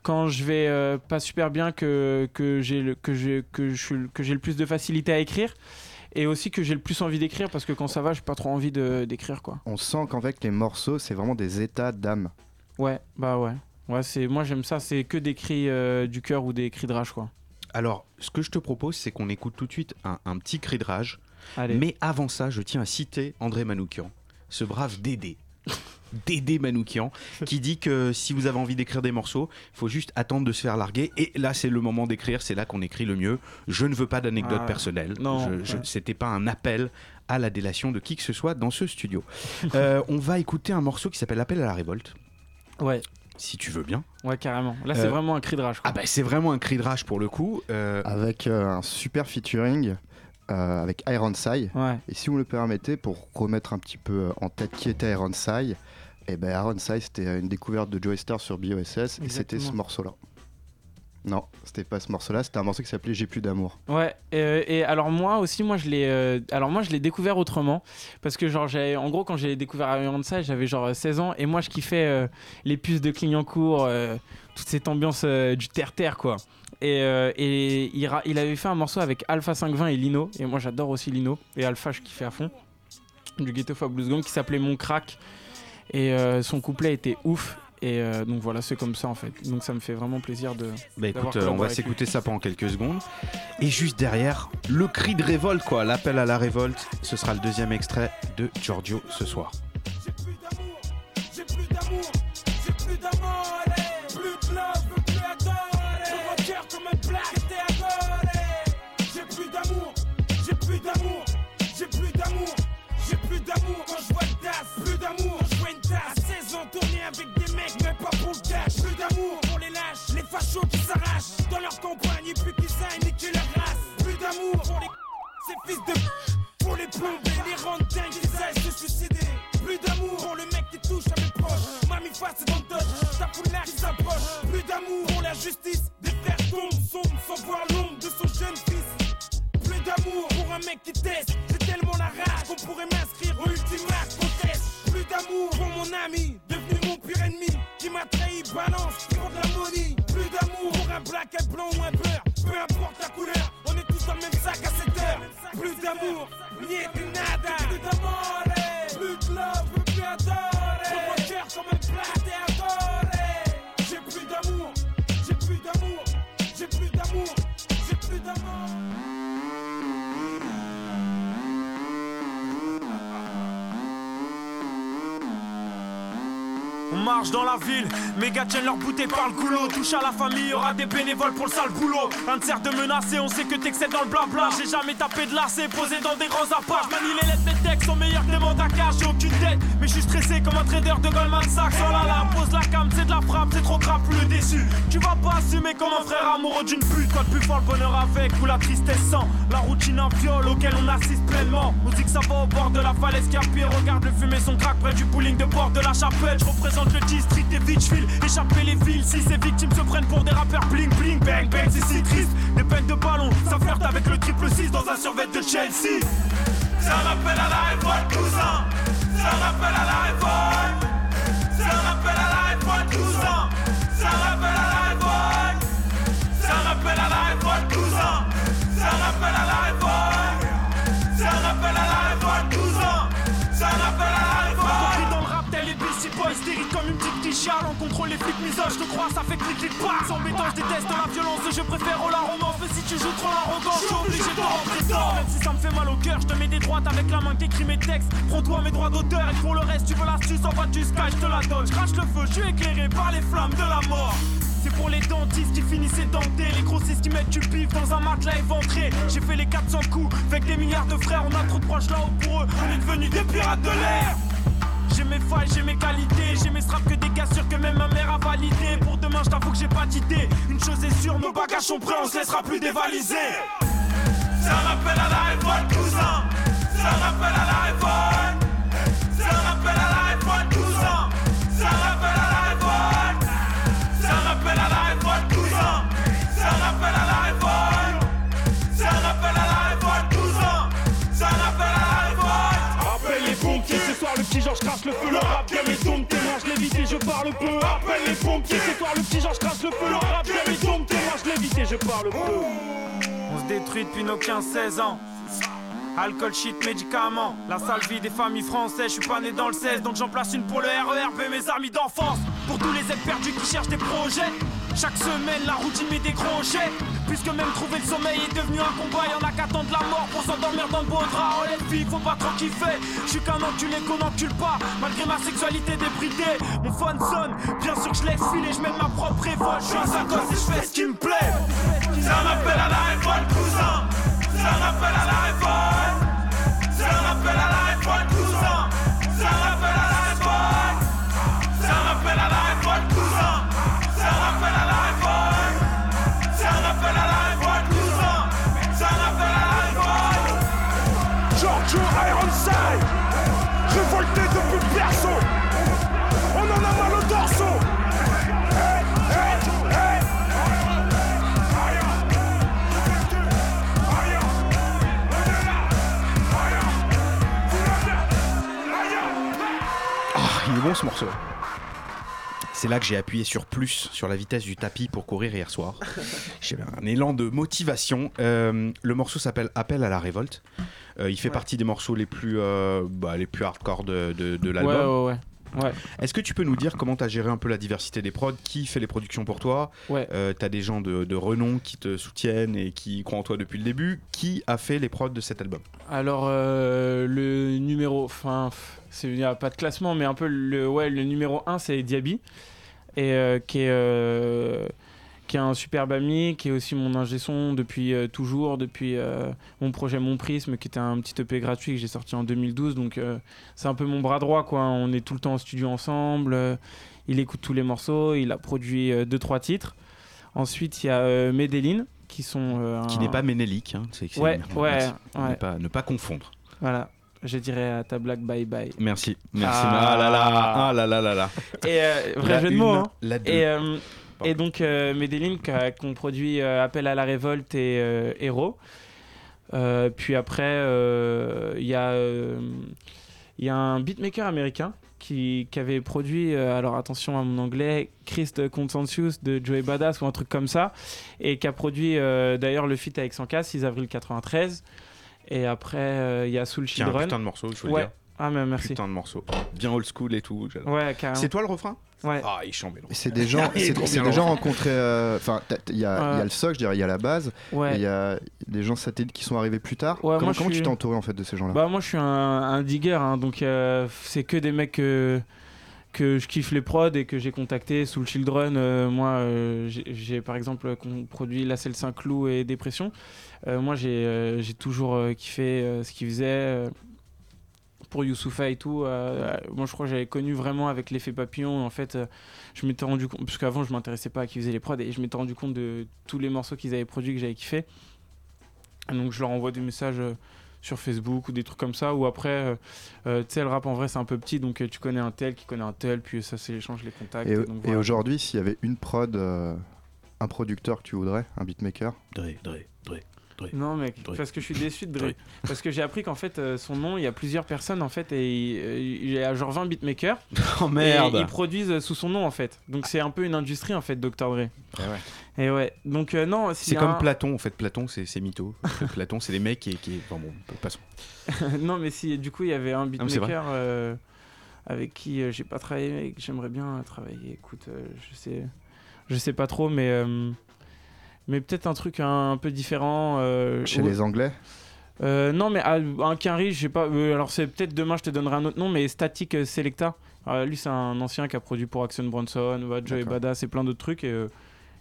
quand je vais euh, pas super bien que, que j'ai le, que j'ai que je suis- que j'ai le plus de facilité à écrire et aussi que j'ai le plus envie d'écrire parce que quand ça va j'ai pas trop envie de- d'écrire quoi On sent qu'avec les morceaux, c'est vraiment des états d'âme. ouais bah ouais ouais c'est moi j'aime ça c'est que des cris euh, du cœur ou des cris de rage quoi Alors, ce que je te propose, c'est qu'on écoute tout de suite un, un petit cri de rage. Mais avant ça, je tiens à citer André Manoukian, ce brave Dédé. Dédé Manoukian, qui dit que si vous avez envie d'écrire des morceaux, il faut juste attendre de se faire larguer. Et là, c'est le moment d'écrire, c'est là qu'on écrit le mieux. Je ne veux pas d'anecdotes Ah, personnelles. non, Je- je- ouais. C'était pas un appel à la délation de qui que ce soit dans ce studio. <laughs> Euh, on va écouter un morceau qui s'appelle Appel à la révolte. Ouais. Si tu veux bien. Ouais, carrément. Là, c'est Euh, vraiment un cri de rage. quoi. Ah bah c'est vraiment un cri de rage pour le coup. Euh, Avec euh, un super featuring euh, avec Ironside. Ouais. Et si vous me le permettez, pour remettre un petit peu euh, en tête qui était Ironside, et ben Ironside c'était une découverte de Joey Star sur BOSS et c'était ce morceau-là. Non, c'était pas ce morceau-là, c'était un morceau qui s'appelait J'ai plus d'amour. Ouais, euh, et alors moi aussi, moi je l'ai, euh, alors moi je l'ai découvert autrement parce que genre j'ai, en gros quand j'ai découvert Ironside, j'avais genre 16 ans et moi je kiffais euh, les puces de Clignancourt, euh, toute cette ambiance euh, du terre terre quoi. Et, euh, et il, avait fait un morceau avec Alpha 520 et Lino et moi j'adore aussi Lino et Alpha je kiffais à fond du Ghetto Fab Blues Gang qui s'appelait Mon Crack et euh, son couplet était ouf. Et euh, donc voilà, c'est comme ça en fait. Donc ça me fait vraiment plaisir de. Bah écoute, euh, on va s'écouter ça pendant quelques secondes. Et juste derrière, le cri de révolte, quoi, l'appel à la révolte. Ce sera le deuxième extrait de Giorgio ce soir. D'amour je une tasse. 16 ans tourné avec des mecs, mais pas pour le cash. Plus d'amour pour les lâches, les fachos qui s'arrachent dans leur campagne et puis qui et qui leur race. Plus d'amour pour les <laughs> ces fils de <laughs> pour les plomber, les rendre dingues, ils aillent se suicider. Plus d'amour pour le mec qui touche à mes proches. Mamie face dans le dodge, ta foulard qui s'approche. Plus d'amour pour la justice, des frères tombent, sombres sans voir l'ombre de son jeune fils. Plus d'amour pour un mec qui teste. J'ai tellement la rage qu'on pourrait m'inscrire au ultima contest. Plus d'amour pour mon ami, devenu mon pire ennemi, qui m'a trahi, balance pour de la. Plus d'amour pour un black, un blanc ou un beurre, peu importe la couleur, on est tous dans le même sac à cette heure. Plus d'amour, niente nada. Plus d'amour, marche dans la ville, mes gars tiennent leur bouteille par le goulot. Touche à la famille, aura des bénévoles pour le sale boulot. Un de de menacer, on sait que t'excèdes dans le blabla. J'ai jamais tapé de lacet, posé dans des grands apparts. Manie les lettres, mes textes sont meilleurs que des mandats. J'ai aucune tête, mais je suis stressé comme un trader de Goldman Sachs. Oh là là, pose la cam, c'est de la frappe, c'est trop grave, plus déçu. Tu vas pas assumer comme un frère amoureux d'une pute. Quand plus fort le bonheur avec ou la tristesse sans. La routine un viol auquel on assiste pleinement. On dit que ça va au bord de la falaise qui. Regarde le fumer son crack près du bowling de bord de la chapelle. Je représente le district des Beachville. Échapper les villes si ces victimes se prennent pour des rappeurs bling bling. Bang bang, c'est si triste. Des peines de ballon, ça flirte avec le triple 6 dans un survêt de Chelsea. Ça rappelle à la révolte, cousin. Ça rappelle à la. Ça rappelle à la révolte, cousin. Ça rappelle à la révolte. Ça rappelle à la révolte, cousin. Ça rappelle à la révolte. T'hérites comme une petite quichale. On contrôle les flics misoges, je te crois, ça fait clic clic pas. C'est embêtant, je déteste la violence, je préfère au la romance. Mais si tu joues trop l'arrogance, je suis obligé de rentrer dedans. Même si ça me fait mal au cœur, je te mets des droites avec la main qui écrit mes textes. Prends-toi mes droits d'auteur et pour le reste, tu veux l'astuce en bas du sky, je te la donne. Je crache le feu, je suis éclairé par les flammes de la mort. C'est pour les dentistes qui finissent dentés, les grossistes qui mettent du pif dans un matelas éventré. J'ai fait les 400 coups avec des milliards de frères, on a trop de proches là-haut pour eux, on est devenus des pirates de l'air. J'ai mes failles, j'ai mes qualités, j'ai mes straps que des gars sûrs que même ma mère a validé. Pour demain, je t'avoue que j'ai pas d'idée. Une chose est sûre, nos bagages sont prêts, on se laissera plus dévaliser. Ça rappelle à la révolte, cousin. Ça rappelle à la révolte. Georges crache le feu. Le rap bien mes tombes, témoin, je l'évite et je parle peu. Appelle les pompiers, ce soir le petit Georges crache le feu. Le rap bien mes tombes, témoin, je l'évite et je parle peu. On se détruit depuis nos 15-16 ans. Alcool, shit, médicaments. La salle vie des familles françaises. Je suis pas né dans le 16, donc j'en place une pour le RERB, mes amis d'enfance. Pour tous les aides perdus qui cherchent des projets. Chaque semaine, la routine met des crochets. Puisque même trouver le sommeil est devenu un combat, y'en a qu'attendre la mort pour s'endormir dans le beau drap. Oh les filles, faut pas trop kiffer. Je suis qu'un enculé qu'on encule pas, malgré ma sexualité débridée. Mon phone sonne, bien sûr que je laisse filer, je ma propre révolte. Je suis un sacoche et je fais ce qui me plaît. Ça m'appelle à la révolte, cousin. Ça m'appelle à la révolte. Bon ce morceau. C'est là que j'ai appuyé sur plus sur la vitesse du tapis pour courir hier soir. <laughs> J'avais un élan de motivation. Euh, le morceau s'appelle Appel à la révolte. Euh, il fait partie des morceaux les plus, euh, bah, les plus hardcore de, de, de l'album. Ouais, ouais, ouais. Est-ce que tu peux nous dire comment tu as géré un peu la diversité des prods? Qui fait les productions pour toi? Ouais. Euh, T'as des gens de, de renom qui te soutiennent et qui croient en toi depuis le début. Qui a fait les prods de cet album? Alors euh, le numéro, enfin, il n'y a pas de classement, mais un peu le, ouais, le numéro 1 c'est Diaby, et euh, qui est qui est un superbe ami, qui est aussi mon ingé son depuis euh, toujours, depuis euh, mon projet Mon Prisme, qui était un petit EP gratuit que j'ai sorti en 2012. Donc euh, c'est un peu mon bras droit, quoi. On est tout le temps en studio ensemble. il écoute tous les morceaux, il a produit euh, deux trois titres. Ensuite, il y a Medellin, qui sont Qui un- n'est pas Ménélique. hein. C'est- c'est- Ouais, ouais, ouais. Ne pas, ne pas confondre. Voilà, je dirais à ta blague bye bye. Merci. Merci. Ah. Ah, là là. Ah là là là là. Et euh, vrai La jeu de mots. hein. Et, euh, et donc euh, Medellin qu'on produit euh, Appel à la révolte et euh, Héros. Puis après, il y a il y a un beatmaker américain qui, qui avait produit, euh, alors attention à mon anglais, Christ Consensus de Joey Badass ou un truc comme ça, et qui a produit euh, d'ailleurs le feat avec 100K, 6 avril 93. Et après, euh, il y a Soul Tiens, un Children. putain de morceau, le ouais. dire. Ah, mais merci. Putain de morceau. Bien old school et tout. Ouais, carrément. C'est toi le refrain? Ouais. Ah, il chante. Et C'est des gens, <laughs> c'est des gens rencontrés. euh, Enfin, il y, a- il y a le soc, je dirais, il y a la base. Ouais. et Il y a des gens satellites qui sont arrivés plus tard. Ouais, comment moi, comment suis- tu t'es entouré en fait de ces gens-là? Bah moi je suis un, un digger, hein, donc euh, c'est que des mecs que, que je kiffe les prods et que j'ai contacté sous le Children. euh, moi euh, j'ai- j'ai par exemple produit La Selle Saint-Cloud et Dépression. Euh, moi j'ai euh, j'ai toujours euh, kiffé euh, ce qu'ils faisaient. Euh, pour Youssoufa et tout, euh, moi je crois que j'avais connu vraiment avec l'effet papillon. En fait, euh, je m'étais rendu compte, parce qu'avant je m'intéressais pas à qui faisait les prods, et je m'étais rendu compte de tous les morceaux qu'ils avaient produits que j'avais kiffé. Et donc je leur envoie des messages euh, sur Facebook ou des trucs comme ça, ou après, euh, euh, tu sais, le rap en vrai c'est un peu petit, donc euh, tu connais un tel qui connaît un tel, puis ça c'est l'échange, les contacts. Et, et voilà. aujourd'hui, s'il y avait une prod, euh, un producteur que tu voudrais, un beatmaker? Dre, Dre, Non mec, Dre. parce que je suis déçu de Dre. Dre. Parce que j'ai appris qu'en fait euh, son nom, il y a plusieurs personnes en fait et il euh, y a genre 20 beatmakers. <laughs> Oh, merde. Et ils produisent sous son nom en fait. Donc c'est un peu une industrie en fait Dr Dre. Et ouais. Donc euh, non, C'est comme un- Platon, en fait. Platon, c'est mytho. <laughs> Platon, c'est les mecs qui. qui... Enfin bon, passons. <laughs> non mais si du coup il y avait un vrai. beatmaker euh, avec qui euh, j'ai pas travaillé mais que j'aimerais bien travailler. Écoute, euh, je sais je sais pas trop mais euh, mais peut-être un truc un, un peu différent euh, Chez les Anglais Euh, non, mais ah, un Quinry, je sais pas. euh, alors, c'est peut-être demain, je te donnerai un autre nom, mais Static Selecta. Euh, lui, c'est un ancien qui a produit pour Action Bronson, Joey D'accord. Badass et plein d'autres trucs. Et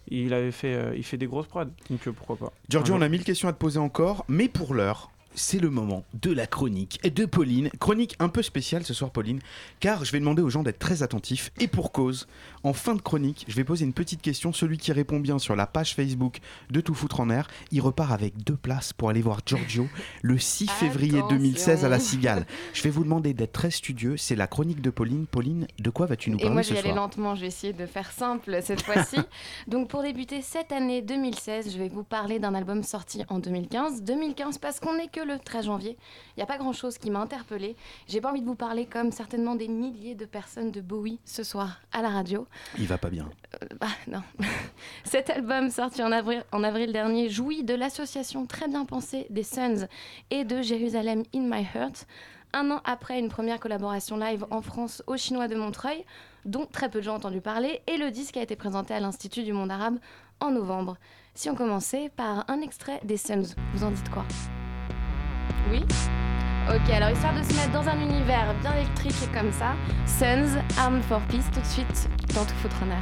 il avait fait, il fait des grosses prods, donc pourquoi pas. Giorgio, on a mille questions à te poser encore, mais pour l'heure, c'est le moment de la chronique de Pauline. Chronique un peu spéciale ce soir, Pauline, car je vais demander aux gens d'être très attentifs et pour cause. En fin de chronique, je vais poser une petite question. Celui qui répond bien sur la page Facebook de Tout Foutre en Air, il repart avec deux places pour aller voir Giorgio le 6 <laughs> février 2016 à la Cigale. Je vais vous demander d'être très studieux. C'est la chronique de Pauline. Pauline, de quoi vas-tu nous Et parler moi, je vais aller lentement, je vais essayer de faire simple cette fois-ci. <laughs> Donc, pour débuter cette année 2016, je vais vous parler d'un album sorti en 2015. 2015 parce qu'on n'est que le 13 janvier. Il n'y a pas grand-chose qui m'a interpellée. J'ai pas envie de vous parler comme certainement des milliers de personnes de Bowie ce soir à la radio. Il va pas bien. Euh, bah, non. <laughs> Cet album, sorti en avril, en avril dernier, jouit de l'association très bien pensée des Suns et de Jérusalem in My Heart. un an après une première collaboration live en France aux Chinois de Montreuil, dont très peu de gens ont entendu parler, et le disque a été présenté à l'Institut du monde arabe en novembre. Si on commençait par un extrait des Suns, vous en dites quoi? Oui Ok, alors histoire de se mettre dans un univers bien électrique comme ça, Suns, Armed for Peace, tout de suite dans Tout Foutre en.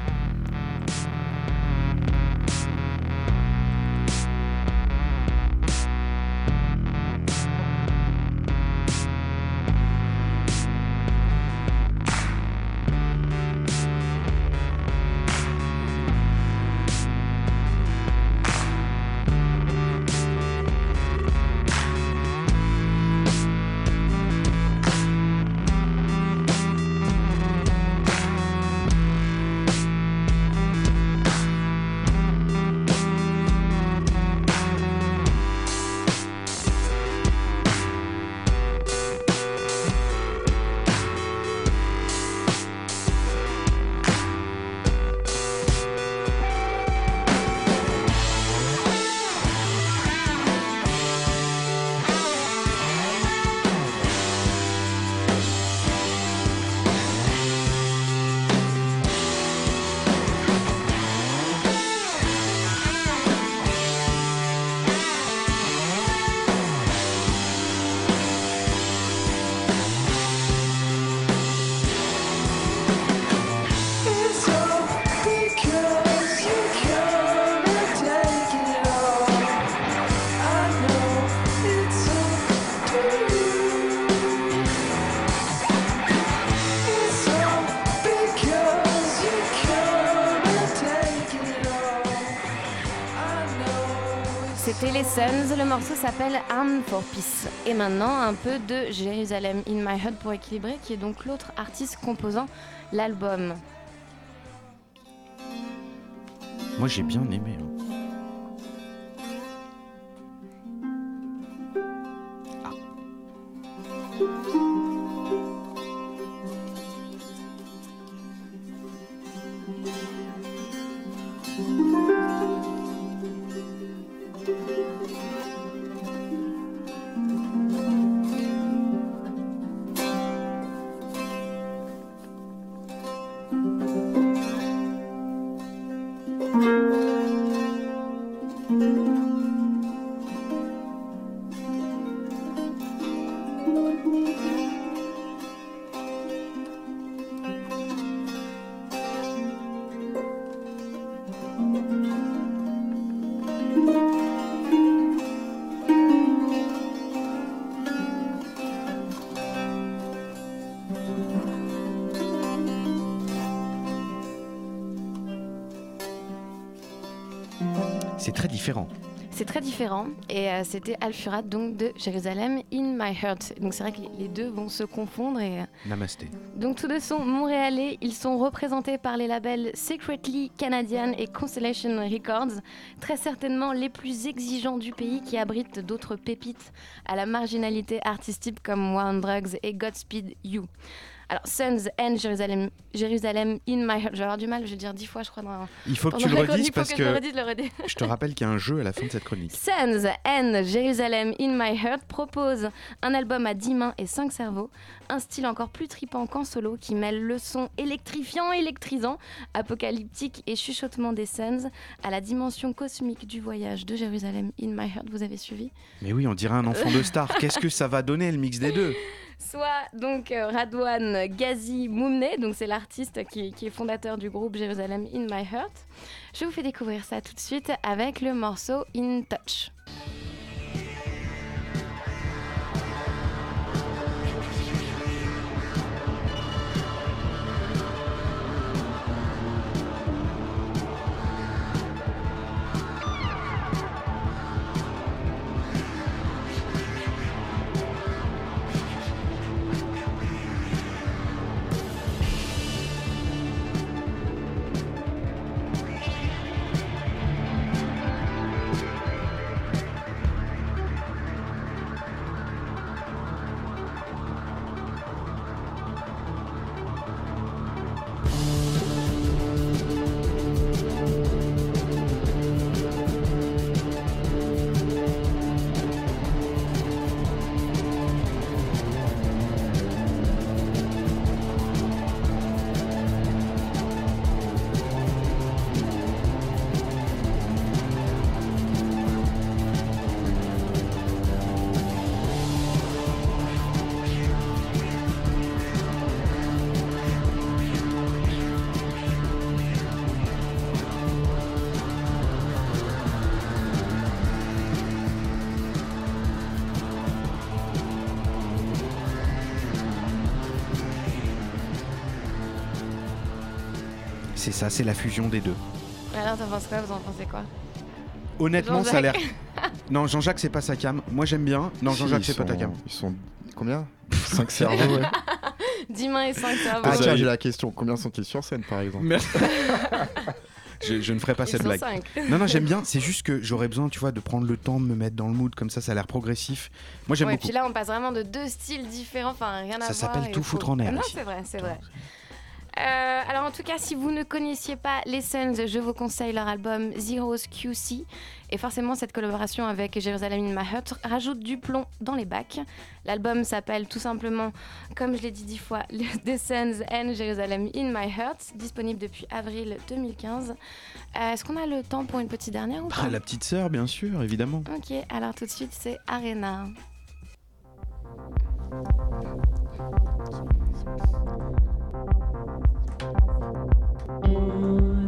Morceau s'appelle Arm for Peace. Et maintenant, un peu de Jérusalem in My Head pour équilibrer, qui est donc l'autre artiste composant l'album. Moi j'ai bien aimé. Et euh, c'était Al-Furat donc de Jérusalem in My Heart. Donc c'est vrai que les- deux vont se confondre et euh, Namasté. donc tous deux sont montréalais. Ils sont représentés par les labels Secretly Canadian et Constellation Records, très certainement les plus exigeants du pays qui abritent d'autres pépites à la marginalité artistique comme War on Drugs et Godspeed You. Alors, Sons and Jérusalem, Jérusalem in my heart. Je vais avoir du mal, je vais dire dix fois, je crois. Dans, Il faut que tu le redises parce que, que, je le redise, le redise. je te rappelle qu'il y a un jeu à la fin de cette chronique. Sons and Jerusalem in My Heart propose un album à 10 mains et 5 cerveaux, un style encore plus tripant qu'en solo qui mêle le son électrifiant, électrisant, apocalyptique et chuchotement des Sons à la dimension cosmique du voyage de Jérusalem in My Heart. Vous avez suivi? Mais oui, on dirait un enfant de star. <laughs> Qu'est-ce que ça va donner le mix des deux? Soit donc euh, Radwan Ghazi Moumne, donc c'est l'artiste qui, qui est fondateur du groupe Jérusalem in My Heart. Je vous fais découvrir ça tout de suite avec le morceau In Touch. C'est ça, c'est la fusion des deux. Alors, t'en penses quoi Vous en pensez quoi? Honnêtement, ça a l'air. Jean-Jacques. <laughs> Non, Jean-Jacques, c'est pas sa cam. Moi, j'aime bien. Non, Si, Jean-Jacques, ils c'est pas ta sont- cam. Ils sont combien? 5 <laughs> cerveaux, ouais. 10 mains et 5 cerveaux. Ah, tiens, j'ai la question. Combien sont-ils sur scène, par exemple? Merci. <laughs> Je, je ne ferai pas Ils cette sont blague. cinq. Non, non, j'aime bien. C'est juste que j'aurais besoin, tu vois, de prendre le temps de me mettre dans le mood. Comme ça, ça a l'air progressif. Moi, j'aime Ouais, beaucoup. puis là, on passe vraiment de deux styles différents, enfin rien à Ça voir. s'appelle et tout faut- foutre en air, Non, ici. c'est vrai, c'est vrai. Euh, alors en tout cas, si vous ne connaissiez pas les Suns, je vous conseille leur album Zero's QC. Et forcément, cette collaboration avec Jerusalem in My Heart rajoute du plomb dans les bacs. L'album s'appelle tout simplement, comme je l'ai dit dix fois, <laughs> The Suns and Jerusalem in My Heart, disponible depuis avril 2015. Euh, Est-ce qu'on a le temps pour une petite dernière ou pas? Ah, la petite sœur, bien sûr, évidemment. Ok, alors tout de suite, c'est Arena. Ça,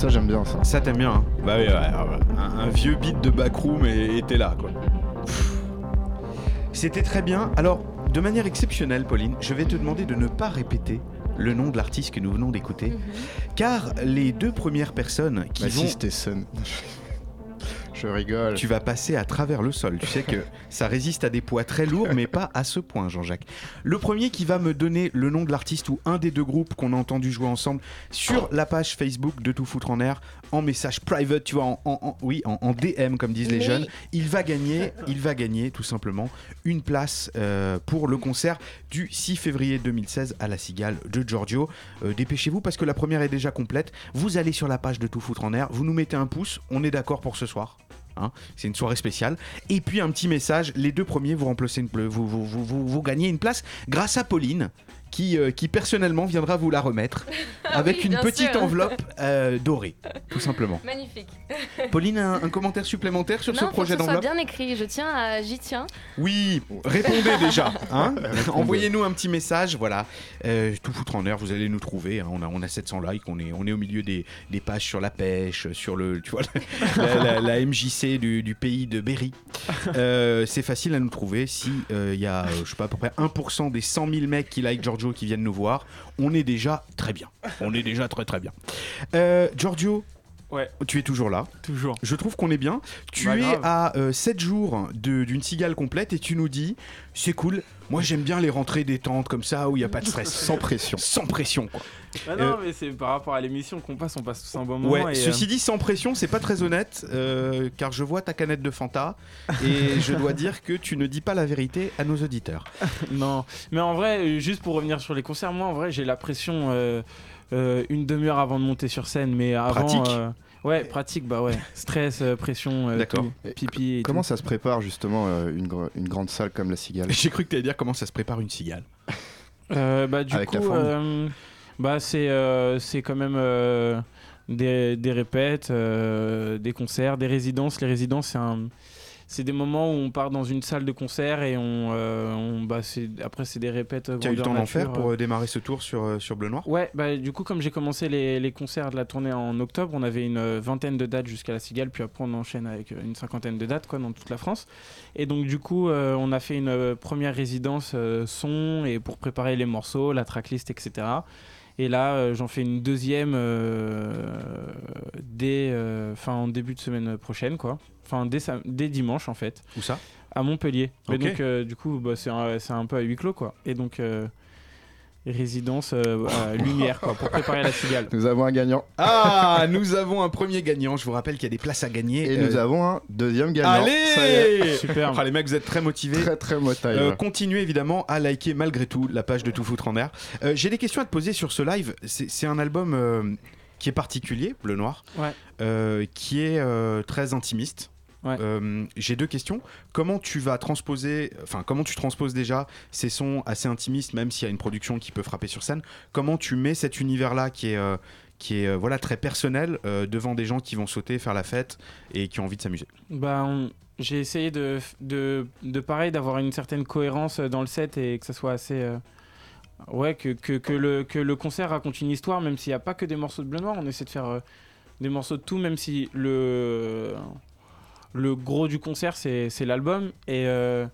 ça, j'aime bien ça. Ça, t'aimes bien, hein Bah oui, ouais, ouais, ouais. Un, un vieux beat de backroom et et t'es là, quoi. C'était très bien. Alors, de manière exceptionnelle, Pauline, je vais te demander de ne pas répéter le nom de l'artiste que nous venons d'écouter, car les deux premières personnes qui Bah vont... si, c'était Sun. Je rigole. Tu vas passer à travers le sol. Tu sais que ça résiste à des poids très lourds, mais pas à ce point, Jean-Jacques. Le premier qui va me donner le nom de l'artiste ou un des deux groupes qu'on a entendu jouer ensemble sur la page Facebook de Tout Foutre en Air, en message private, tu vois, en, en- en- oui, en, en DM comme disent les jeunes, il va gagner, <laughs> il va gagner tout simplement une place euh, pour le concert du 6 février 2016 à la Cigale de Giorgio. Euh, Dépêchez-vous parce que la première est déjà complète. Vous allez sur la page de Tout Foutre en Air, vous nous mettez un pouce, on est d'accord pour ce soir. Hein, c'est une soirée spéciale. Et puis un petit message, les deux premiers, vous, remplacez une, vous- vous gagnez une place grâce à Pauline, qui, euh, qui personnellement viendra vous la remettre <laughs> avec oui, une petite sûr. enveloppe <laughs> euh, dorée, tout simplement. Magnifique. <laughs> Pauline, un, un commentaire supplémentaire sur non, ce projet d'enveloppe bien écrit. Je tiens, à... j'y tiens. Oui, répondez déjà. Hein. Envoyez-nous un petit message, voilà. Euh, tout foutre en air, vous allez nous trouver. hein. On, a, on a 700 likes, on est, on est au milieu des, des pages sur la pêche, sur le, tu vois, la, la- la MJC du, du pays de Berry. Euh, c'est facile à nous trouver. Si euh, il y a, je sais pas, à peu près 1% des 100 000 mecs qui like Qui viennent nous voir, on est déjà très bien. On est déjà très très bien. Euh, Giorgio, Ouais, tu es toujours là. toujours. Je trouve qu'on est bien. Tu Bah, es grave. à 7 jours de- d'une cigale complète et tu nous dis c'est cool. Moi j'aime bien les rentrées détentes comme ça où il n'y a pas de stress. Sans pression. Sans pression quoi. Ah non, mais c'est par rapport à l'émission qu'on passe, on passe tous un bon moment. Ouais, et, ceci euh, dit, sans pression, c'est pas très honnête, euh, car je vois ta canette de Fanta et <laughs> je dois dire que tu ne dis pas la vérité à nos auditeurs. <laughs> non, mais en vrai, euh, juste pour revenir sur les concerts, moi en vrai, j'ai la pression euh, euh, une demi-heure avant de monter sur scène, mais avant. Pratique. euh, ouais, pratique, bah ouais. <laughs> Stress, euh, pression, euh, tout, pipi. Et Comment tout. ça se prépare justement euh, une, gr- une grande salle comme la Cigale? <laughs> J'ai cru que tu allais dire comment ça se prépare une cigale. <laughs> Euh, bah, du Avec la coup, forme. euh, bah, c'est euh, c'est quand même euh, des, des répètes, euh, des concerts, des résidences. Les résidences, c'est un. C'est des moments où on part dans une salle de concert et on, euh, on bah après c'est des répètes. Tu as eu le temps d'en faire pour euh. démarrer ce tour sur, euh, sur Bleu Noir? Ouais, bah du coup comme j'ai commencé les, les concerts de la tournée en octobre, on avait une vingtaine de dates jusqu'à la Cigale, puis après on enchaîne avec une cinquantaine de dates quoi dans toute la France. Et donc du coup euh, on a fait une première résidence euh, son et pour préparer les morceaux, la tracklist, etc. Et là euh, j'en fais une deuxième euh, dès euh, fin en début de semaine prochaine quoi. Enfin dès, dimanche en fait. Où ça? À Montpellier. Et Ok. donc euh, du coup bah, c'est un, c'est un peu à huis clos quoi. Et donc euh, résidence euh, à lumière quoi pour préparer la cigale. <laughs> Nous avons un gagnant. Ah, nous avons un premier gagnant. Je vous rappelle qu'il y a des places à gagner. Et Euh, nous avons un deuxième gagnant. Ça y Allez est. <laughs> Super. Ah, les mecs, vous êtes très motivés. Très très. Euh, continuez évidemment à liker malgré tout la page de Tout Foutre en Air. Euh, J'ai des questions à te poser sur ce live. C'est c'est un album euh, qui est particulier, Bleu Noir, Ouais. euh, qui est euh, très intimiste. Ouais. Euh, J'ai deux questions. Comment tu vas transposer, enfin comment tu transposes déjà ces sons assez intimistes, même s'il y a une production qui peut frapper sur scène. Comment tu mets cet univers-là qui est euh, qui est euh, voilà très personnel devant des gens qui vont sauter, faire la fête et qui ont envie de s'amuser? Bah, on- j'ai essayé de, de, de pareil, d'avoir une certaine cohérence dans le set et que ça soit assez. Ouais, que, que, que le, que le concert raconte une histoire, même s'il n'y a pas que des morceaux de bleu noir, on essaie de faire des morceaux de tout, même si le, le gros du concert, c'est l'album. Et, euh,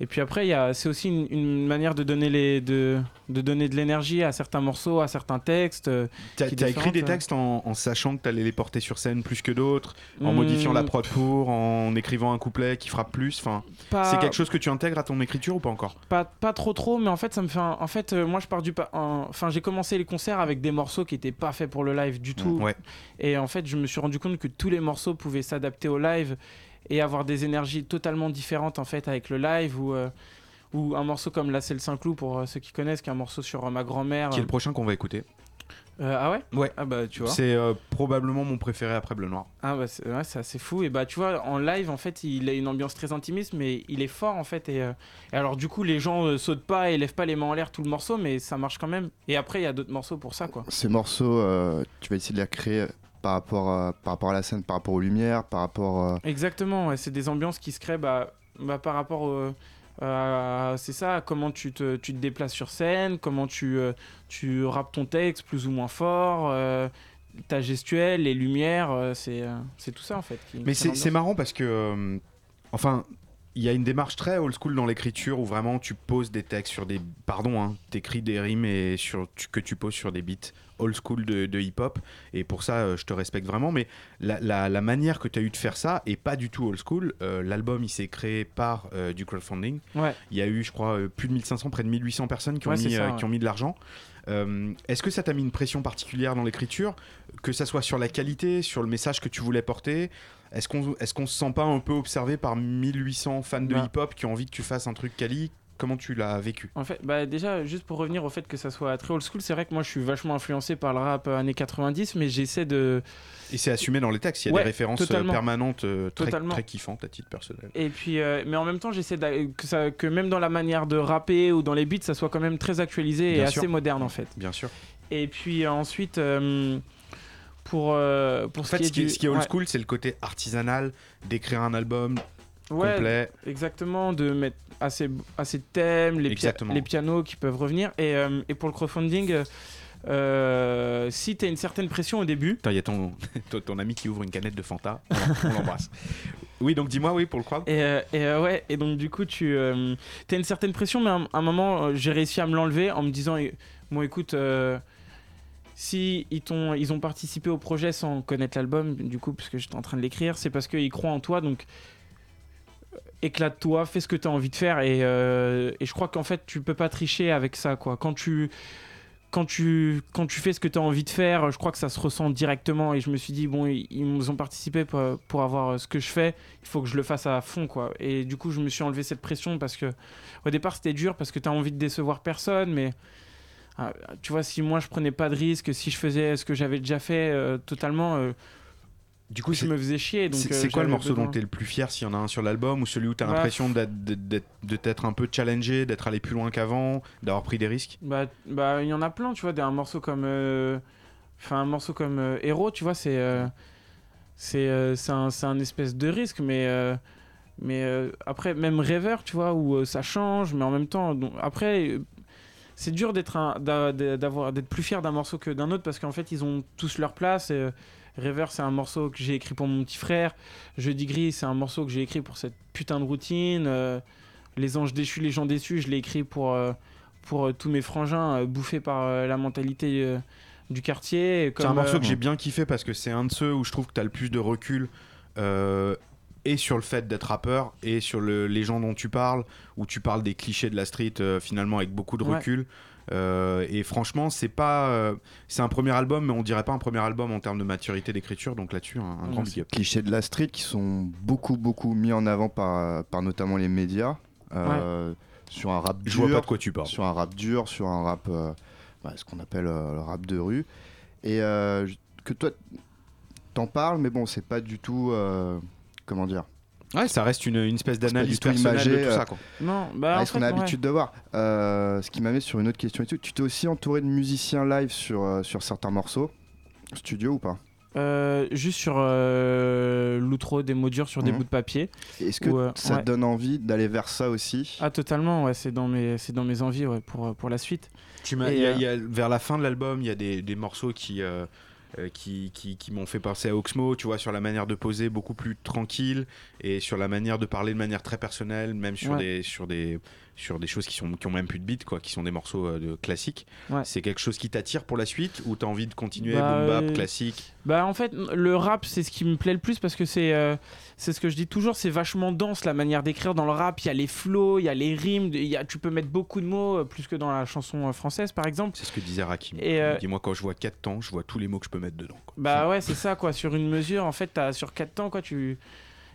et puis après, c'est aussi une, une manière de donner, les, de, de donner de l'énergie à certains morceaux, à certains textes. euh, qui t'as écrit des textes en, en sachant que t'allais les porter sur scène plus que d'autres, en Hmm. modifiant la prod pour, en écrivant un couplet qui frappe plus. Enfin, c'est quelque chose que tu intègres à ton écriture ou pas encore? Pas, pas trop trop, mais en fait ça me fait un- en fait euh, moi je pars du enfin j'ai commencé les concerts avec des morceaux qui étaient pas faits pour le live du tout. Ouais. Et en fait je me suis rendu compte que tous les morceaux pouvaient s'adapter au live et avoir des énergies totalement différentes en fait avec le live ou euh, ou un morceau comme là c'est le Saint-Cloud pour euh, ceux qui connaissent qui est un morceau sur euh, ma grand-mère. Qui est le prochain qu'on va écouter Euh, ah ouais? Ouais. Ah bah tu vois. C'est euh, probablement mon préféré après Bleu Noir. Ah bah c'est ouais, c'est assez fou et bah tu vois en live en fait il a une ambiance très intimiste mais il est fort en fait et, euh, et alors du coup les gens euh, sautent pas et lèvent pas les mains en l'air tout le morceau mais ça marche quand même et après il y a d'autres morceaux pour ça quoi. Ces morceaux, euh, tu vas essayer de les recréer par rapport, à, par rapport à la scène, par rapport aux lumières, par rapport. euh, Exactement, ouais, c'est des ambiances qui se créent bah, bah, par rapport au- à- c'est ça, comment tu te, tu te déplaces sur scène, comment tu, euh, tu rappes ton texte plus ou moins fort, euh, ta gestuelle, les lumières, euh, c'est euh, c'est tout ça en fait. qui Mais c'est marrant parce que, euh, enfin, il y a une démarche très old school dans l'écriture où vraiment tu poses des textes sur des. Pardon, hein, t'écris des rimes et sur, tu- que tu poses sur des beats old school de, de hip-hop. Et pour ça, euh, je te respecte vraiment. Mais la, la- la manière que tu as eu de faire ça est pas du tout old school. Euh, L'album, il s'est créé par euh, du crowdfunding. Ouais. Il y a eu, je crois, plus de 1500, près de 1800 personnes qui ont, Ouais, mis, ça, ouais. qui ont mis de l'argent. Est-ce que ça t'a mis une pression particulière dans l'écriture Que ça soit sur la qualité, sur le message que tu voulais porter Est-ce qu'on est qu'on se sent pas un peu observé par 1800 fans de Bah. hip-hop qui ont envie que tu fasses un truc quali? Comment tu l'as vécu? En fait, bah déjà, juste pour revenir au fait que ça soit très old school, c'est vrai que moi je suis vachement influencé par le rap euh, années 90, mais j'essaie de. Et c'est assumé dans les textes, il y a Ouais, des références euh, totalement. permanentes euh, très, très kiffantes à titre personnel. Et puis, euh, mais en même temps, j'essaie que, ça, que même dans la manière de rapper ou dans les beats, ça soit quand même très actualisé et assez moderne en fait. Bien sûr. Et puis euh, ensuite, pour, euh, pour En fait, ce ce qui, est du- ce qui est old ouais. school, c'est le côté artisanal d'écrire un album Ouais, complet. Exactement, de mettre assez, assez de thèmes, les, pia- Exactement. les pianos qui peuvent revenir. Et, euh, et pour le crowdfunding, euh, si tu as une certaine pression au début. Il y a <laughs> ton, ton, ami qui ouvre une canette de Fanta. On l'embrasse. <laughs> Oui, donc dis-moi, oui, pour le crowd. Et, euh, et, euh, ouais, et donc du coup, tu as une certaine pression, mais à un, à un moment, j'ai réussi à me l'enlever en me disant eh, Bon, écoute, si ils, t'ont- ils ont participé au projet sans connaître l'album, du coup, puisque j'étais en train de l'écrire, c'est parce qu'ils croient en toi, donc euh, éclate-toi, fais ce que tu as envie de faire. Et, euh, et je crois qu'en fait, tu peux pas tricher avec ça, quoi. Quand tu. Quand tu, quand tu fais ce que tu as envie de faire, je crois que ça se ressent directement. Et je me suis dit, bon, ils, ils ont participé pour, pour avoir euh, ce que je fais, il faut que je le fasse à fond, quoi. Et du coup, je me suis enlevé cette pression parce que, au départ, c'était dur parce que tu as envie de décevoir personne, mais tu vois, si moi je prenais pas de risque, si je faisais ce que j'avais déjà fait euh, totalement, euh, Du coup, je me faisais chier. donc, C'est euh, c'est quoi le morceau dont t'es le plus fier s'il y en a un sur l'album ou celui où t'as Bah, l'impression de t'être un peu challengé, d'être allé plus loin qu'avant, d'avoir pris des risques? Bah, bah, il y en a plein, tu vois, des un morceau comme, euh, enfin, un morceau comme euh, Héros, tu vois, c'est, c'est, un, un espèce de risque, mais, mais après, même Rêveur, tu vois, où ça change, mais en même temps, donc, après, c'est dur d'être d'avoir, d'être plus fier d'un morceau que d'un autre parce qu'en fait, ils ont tous leur place. Et, euh, Rêveur, c'est un morceau que j'ai écrit pour mon petit frère. Jeudi Gris, c'est un morceau que j'ai écrit pour cette putain de routine. Euh, les anges déchus, les gens déçus, je l'ai écrit pour, euh, pour tous mes frangins euh, bouffés par la mentalité du quartier. C'est un morceau que j'ai bien kiffé parce que c'est un de ceux où je trouve que t'as le plus de recul. Et sur le fait d'être rappeur et sur le- les gens dont tu parles où tu parles des clichés de la street euh, finalement avec beaucoup de Ouais. recul. Euh, et franchement c'est pas euh, c'est un premier album mais on dirait pas un premier album en termes de maturité d'écriture donc là-dessus un, un grand big up. Clichés de la street qui sont beaucoup beaucoup mis en avant par, par notamment les médias euh, sur un rap dur Je vois pas de quoi tu parles. sur un rap dur sur un rap euh, bah, ce qu'on appelle euh, le rap de rue. Et euh, que toi t'en parles mais bon c'est pas du tout euh, comment dire Ouais, ça reste une, une espèce d'analyse tout personnelle de imagé, tout euh, ça quoi. Non, bah, ah, en ce qu'on a ouais. l'habitude de voir. Euh, ce qui m'amène sur une autre question et tout. Tu t'es aussi entouré de musiciens live sur, euh, sur certains morceaux Studio ou pas Euh, juste sur euh, l'outro, des mots durs sur des Mhm. bouts de papier. Est-ce que euh, ça ouais. te donne envie d'aller vers ça aussi? Ah, totalement, ouais, c'est dans mes, c'est dans mes envies ouais, pour, euh, pour la suite. Tu m'as- Et, il y a- euh, il y a- vers la fin de l'album, il y a des, des morceaux qui, euh, qui, qui, qui m'ont fait penser à Oxmo, tu vois, sur la manière de poser beaucoup plus tranquille et sur la manière de parler de manière très personnelle, même sur, Ouais. des, sur, des, sur des choses qui, sont, qui ont même plus de beats, quoi, qui sont des morceaux euh, de classiques. Ouais. C'est quelque chose qui t'attire pour la suite ou t'as envie de continuer Bah, boom bap, euh, classique? Bah en fait le rap c'est ce qui me plaît le plus parce que c'est euh, c'est ce que je dis toujours c'est vachement dense la manière d'écrire dans le rap il y a les flows il y a les rimes y a, tu peux mettre beaucoup de mots plus que dans la chanson française par exemple C'est ce que disait Rakim. Et, Dis-moi, quand je vois 4 temps, je vois tous les mots que je peux mettre dedans. quoi. Bah ouais, c'est ça quoi. Sur une mesure, en fait, sur 4 temps quoi. Tu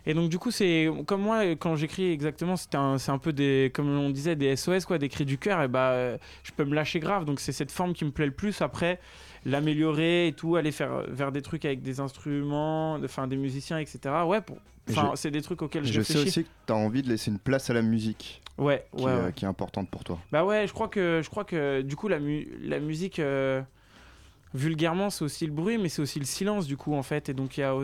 et donc du coup c'est comme moi quand j'écris exactement c'était un, c'est un peu des comme on disait des SOS quoi des cris du cœur et bah euh, je peux me lâcher grave donc c'est cette forme qui me plaît le plus après l'améliorer et tout aller faire vers des trucs avec des instruments enfin des musiciens etc ouais pour enfin c'est des trucs auxquels je, Je sais aussi que tu as envie de laisser une place à la musique ouais qui, ouais, est- ouais. qui est importante pour toi. Bah ouais, je crois que, je crois que du coup, la, mu- la musique, euh, vulgairement, c'est aussi le bruit, mais c'est aussi le silence, du coup, en fait. Et donc, il y a,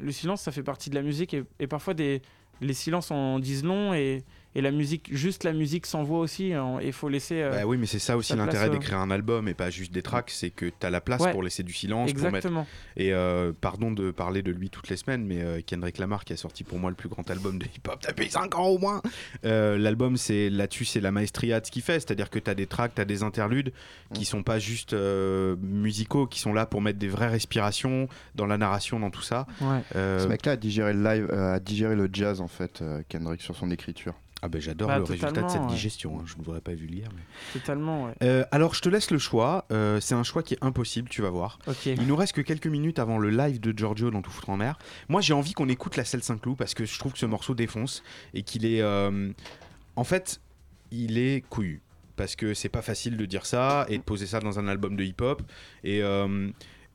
le silence, ça fait partie de la musique. Et, parfois, des, les silences en disent long. Et, et la musique, juste la musique s'envoie aussi. hein, Et il faut laisser. euh, Bah oui, mais c'est ça aussi l'intérêt euh, d'écrire un album et pas juste des tracks, c'est que tu as la place Ouais. pour laisser du silence. Exactement. Pour mettre... Et euh, pardon de parler de lui toutes les semaines, mais euh, Kendrick Lamar qui a sorti pour moi le plus grand album de hip-hop depuis 5 ans au moins. Euh, L'album, c'est là-dessus, c'est la maestria de ce qu'il fait, c'est-à-dire que tu as des tracks, tu as des interludes qui sont pas juste euh, musicaux, qui sont là pour mettre des vraies respirations dans la narration, dans tout ça. Ouais. Euh, Ce mec-là a digéré le live, euh, a digéré le jazz en fait, euh, Kendrick sur son écriture. Ah ben j'adore Bah, le résultat de cette digestion, hein. je ne voudrais pas vu lire. Mais... Totalement, ouais. Euh, alors, je te laisse le choix. Euh, c'est un choix qui est impossible, tu vas voir. Ok. Il nous reste que quelques minutes avant le live de Giorgio dans Tout foutre en air. Moi, j'ai envie qu'on écoute la selle Saint-Cloud parce que je trouve que ce morceau défonce et qu'il est. euh, En fait, il est couillu. Parce que c'est pas facile de dire ça et de poser ça dans un album de hip-hop. Et.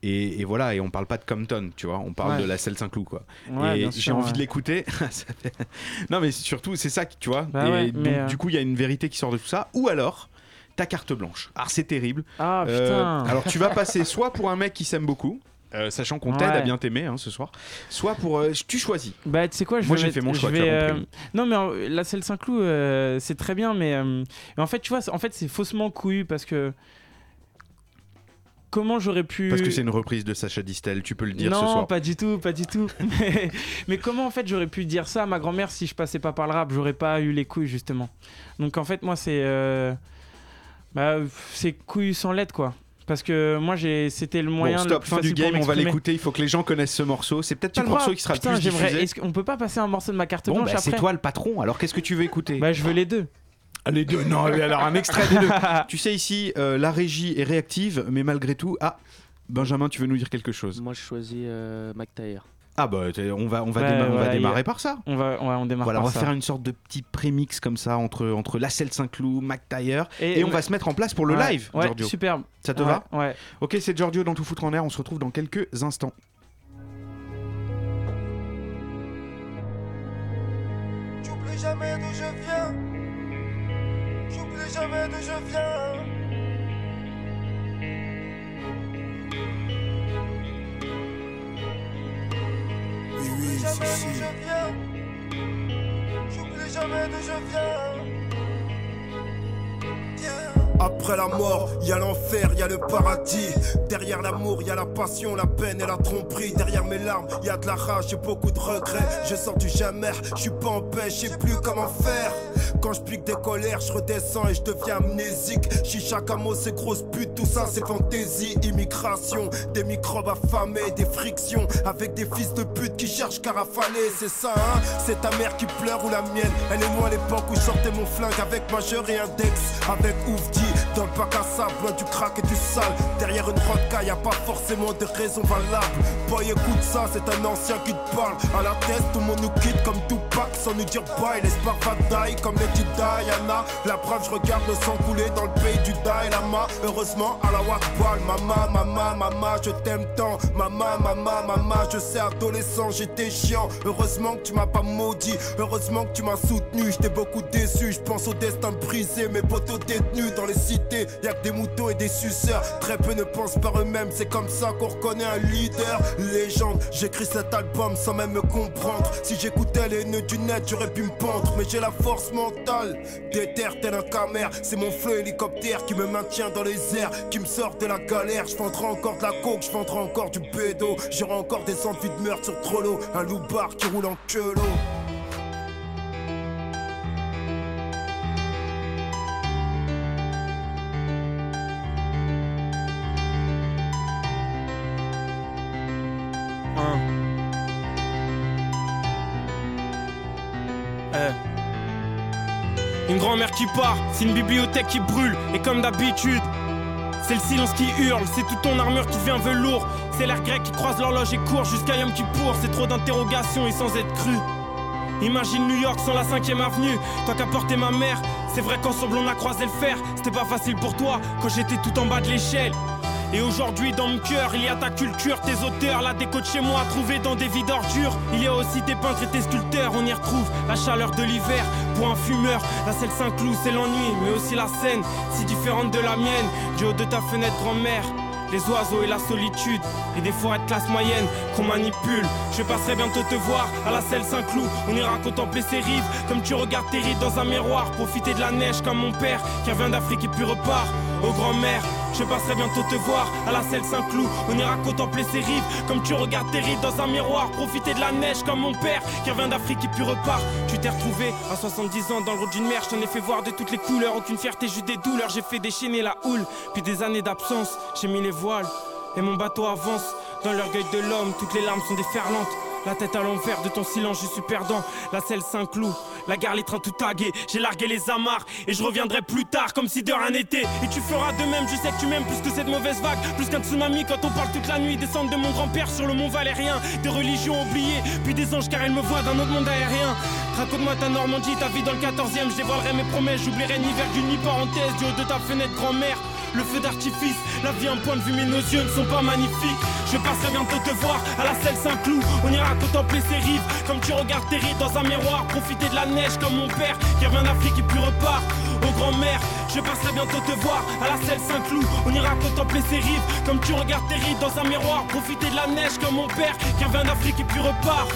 Et, et voilà, et on parle pas de Compton, tu vois, on parle Ouais. de la selle Saint-Cloud, quoi. Ouais, et j'ai envie ouais. de l'écouter. <laughs> Non, mais surtout, c'est ça, tu vois. Bah et donc, euh, du coup, il y a une vérité qui sort de tout ça. Ou alors, ta carte blanche. Alors, c'est terrible. Ah Euh, putain. alors, tu vas <laughs> passer soit pour un mec qui s'aime beaucoup. euh, sachant qu'on t'aide à bien t'aimer hein, ce soir, soit pour euh, tu choisis. Bah, tu sais quoi, je Moi, j'ai fait mon choix, vais. Non, mais la selle Saint-Cloud, c'est très bien, mais, en fait, tu vois, en fait, c'est faussement couillu parce que. Comment j'aurais pu. Parce que c'est une reprise de Sacha Distel, tu peux le dire non, ce soir. pas du tout, pas du tout. <laughs> mais, mais comment en fait j'aurais pu dire ça à ma grand-mère si je passais pas par le rap? J'aurais pas eu les couilles justement. Donc en fait moi c'est euh, bah, c'est couilles sans lettres quoi. Parce que moi j'ai c'était le moyen Bon, le stop, plus fin du facile game, on va l'écouter. Il faut que les gens connaissent ce morceau. C'est peut-être crois morceau qui sera Putain, le plus diffusé. Est-ce qu'on peut pas passer un morceau de ma carte Bon, blanche bah, c'est toi le patron. Alors qu'est-ce que tu veux écouter? Bah je veux les deux. Ah, les deux, non, alors un extrait des deux. <laughs> tu sais, ici, euh, la régie est réactive, mais malgré tout. Ah, Benjamin, tu veux nous dire quelque chose? Moi, je choisis euh, Ah bah on va démarrer par ça. On va. Voilà, on va faire une sorte de petit prémix comme ça entre entre La Saint-Cloud, McTyre et, et on va se mettre en place pour le live. Giorgio. Superbe. Ça te va? Ouais. OK, c'est Giorgio dans tout foutre en air, on se retrouve dans quelques instants. J'oublie jamais d'où je viens. J'oublie jamais d'où je viens. J'oublie jamais d'où je viens. Après la mort, il y a l'enfer, il y a le paradis. Derrière l'amour, il y a la passion, la peine et la tromperie. Derrière mes larmes, il y a de la rage et beaucoup de regrets. Je sors du jamais, je suis pas en paix, je sais plus comment faire. Quand je pique des colères, je redescends et je deviens amnésique. Chicha, camo, c'est grosse pute, tout ça c'est fantaisie. Immigration, des microbes affamés, des frictions avec des fils de pute qui cherchent qu'à rafaler. C'est ça, hein C'est ta mère qui pleure ou la mienne. Elle est loin à l'époque où je sortais mon flingue avec majeur et index. Avec Oufdi, dans le bac à sable, loin du crack et du sale. Derrière une vodka, y a pas forcément de raison valable. Boy, écoute ça, c'est un ancien qui te parle. À la tête, tout le monde nous quitte comme Tupac sans nous dire bye. Les die comme Lady Diana. La preuve, je regarde le sang couler dans le pays du Dalai. Heureusement, à la Wakbal, maman, maman, maman, je t'aime tant. Maman, maman, maman, je sais, adolescent, j'étais chiant. Heureusement que tu m'as pas maudit. Heureusement que tu m'as soutenu. J'étais beaucoup déçu. Je pense au destin brisé. Mes potos détenus dans les cités. Y'a que des moutons et des suceurs. Très peu ne pensent par eux-mêmes. C'est comme ça qu'on reconnaît un leader. Légende, j'écris cet album sans même me comprendre. Si j'écoutais les nœuds du net, j'aurais pu me pendre. Mais j'ai la force mentale. Déterre tel un camère. C'est mon fleu hélicoptère qui me maintient dans les airs. Qui me sort de la galère. Je vendrai encore de la coke, je vendrai encore du bédo. J'aurai encore des envies de meurtre sur Trollo. Un loupard qui roule en queue grand-mère qui part, c'est une bibliothèque qui brûle, et comme d'habitude, c'est le silence qui hurle, c'est toute ton armure qui devient velours, c'est l'air grec qui croise l'horloge et court jusqu'à Yom Kippour, c'est trop d'interrogations et sans être cru. Imagine New York sans la 5ème avenue, toi qu'à porter ma mère, c'est vrai qu'ensemble on a croisé le fer, c'était pas facile pour toi quand j'étais tout en bas de l'échelle. Et aujourd'hui dans mon cœur, il y a ta culture, tes auteurs, la déco de chez moi trouvée dans des vies d'ordures. Il y a aussi tes peintres et tes sculpteurs, on y retrouve la chaleur de l'hiver. Pour un fumeur, la selle Saint-Cloud, c'est l'ennui, mais aussi la scène, si différente de la mienne. Du haut de ta fenêtre, grand-mère, les oiseaux et la solitude, et des forêts de classe moyenne qu'on manipule. Je passerai bientôt te voir à la selle Saint-Cloud. On ira contempler ces rives comme tu regardes tes rides dans un miroir. Profiter de la neige comme mon père qui revient d'Afrique et puis repart. Aux grand-mère, je passerai bientôt te voir à la selle Saint-Cloud. On ira contempler ces rives comme tu regardes tes rides dans un miroir. Profiter de la neige comme mon père qui revient d'Afrique et puis repart. Tu t'es retrouvé à 70 ans dans le route d'une mer. Je t'en ai fait voir de toutes les couleurs. Aucune fierté, juste des douleurs. J'ai fait déchaîner la houle. Puis des années d'absence, j'ai mis les voiles. Et mon bateau avance dans l'orgueil de l'homme. Toutes les larmes sont déferlantes. La tête à l'envers de ton silence, je suis perdant. La selle Saint-Cloud, la gare, les trains tout tagués. J'ai largué les amarres et je reviendrai plus tard comme si de rien n'était. Et tu feras de même, je sais que tu m'aimes plus que cette mauvaise vague. Plus qu'un tsunami quand on parle toute la nuit. Descendre de mon grand-père sur le mont Valérien. Des religions oubliées, puis des anges car elle me voit d'un autre monde aérien. Raconte-moi ta Normandie, ta vie dans le 14ème. Je mes promesses, j'oublierai ni virgule ni parenthèse. Du haut de ta fenêtre, grand-mère. Le feu d'artifice, la vie un point de vue, mais nos yeux ne sont pas magnifiques. Je passerai bientôt te voir à la selle Saint-Cloud. On ira contempler ces rives, comme tu regardes tes rides dans un miroir. Profiter de la neige comme mon père qui revient d'Afrique et puis repart. Aux grand-mère, je passerai bientôt te voir à la selle Saint-Cloud. On ira contempler ces rives, comme tu regardes tes rides dans un miroir. Profiter de la neige comme mon père qui revient d'Afrique et puis repart.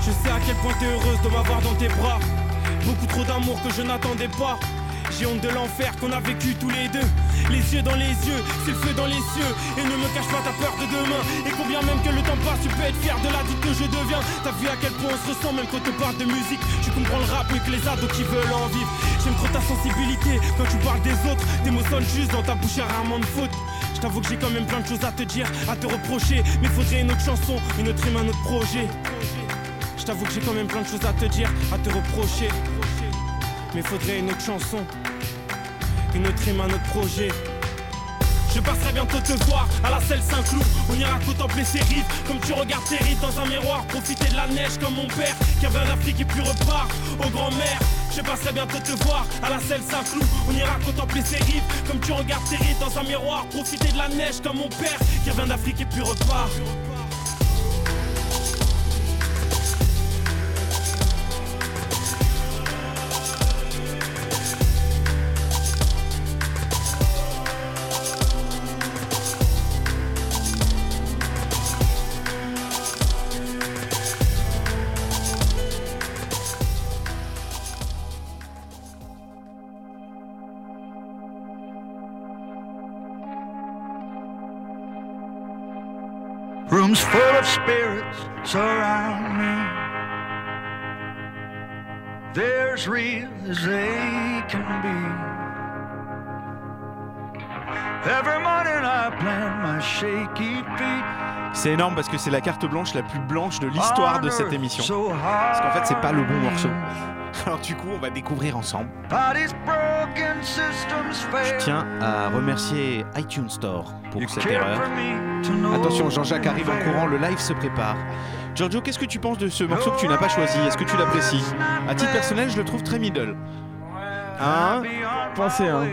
Je sais à quel point t'es heureuse de m'avoir dans tes bras. Beaucoup trop d'amour que je n'attendais pas. J'ai honte de l'enfer qu'on a vécu tous les deux. Les yeux dans les yeux, c'est le feu dans les cieux. Et ne me cache pas ta peur de demain. Et combien même que le temps passe, tu peux être fier de la vie que je deviens. T'as vu à quel point on se ressent même quand on parle de musique. Tu comprends le rap mieux que les ados qui veulent en vivre. J'aime trop ta sensibilité quand tu parles des autres. Tes mots sonnent juste dans ta bouche, y'a rarement de faute. Je t'avoue que j'ai quand même plein de choses à te dire, à te reprocher. Mais faudrait une autre chanson, une autre rime, un autre projet. Je t'avoue que j'ai quand même plein de choses à te dire, à te reprocher. Mais faudrait une autre chanson, une autre rime, un autre projet. Je passerai bientôt te voir à la selle Saint-Cloud. On ira contempler ces rives comme tu regardes tes rides dans un miroir. Profiter de la neige comme mon père qui revient d'Afrique et puis repart. Aux grand-mère, je passerai bientôt te voir à la selle Saint-Cloud. On ira contempler ces rives comme tu regardes tes rides dans un miroir. Profiter de la neige comme mon père qui revient d'Afrique et puis repart. Surround me. They're as real as they can be. Every morning I plant my shaky feet. C'est énorme parce que c'est la carte blanche la plus blanche de l'histoire de cette émission. Parce qu'en fait, c'est pas le bon morceau. Alors du coup, on va découvrir ensemble. Je tiens à remercier iTunes Store pour cette erreur. Attention, Jean-Jacques arrive en courant, le live se prépare. Giorgio, qu'est-ce que tu penses de ce morceau que tu n'as pas choisi? Est-ce que tu l'apprécies? À titre personnel, je le trouve très middle. Hein? Pensez, hein.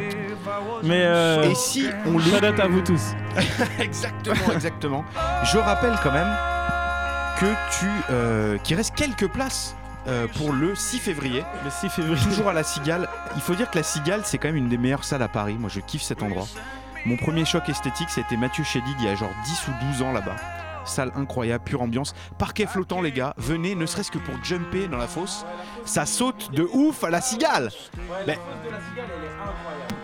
Mais euh, Et si on date à vous tous. <laughs> Exactement, exactement. Je rappelle quand même que tu, euh, qu'il reste quelques places euh, pour le 6 février. Le 6 février. Toujours à la Cigale. Il faut dire que la Cigale, c'est quand même une des meilleures salles à Paris. Moi, je kiffe cet endroit. Mon premier choc esthétique, c'était Mathieu Chédid il y a genre 10 ou 12 ans là-bas. Salle incroyable, pure ambiance. Parquet flottant, les gars. Venez, ne serait-ce que pour jumper dans la fosse. Ça saute de ouf à la Cigale. Mais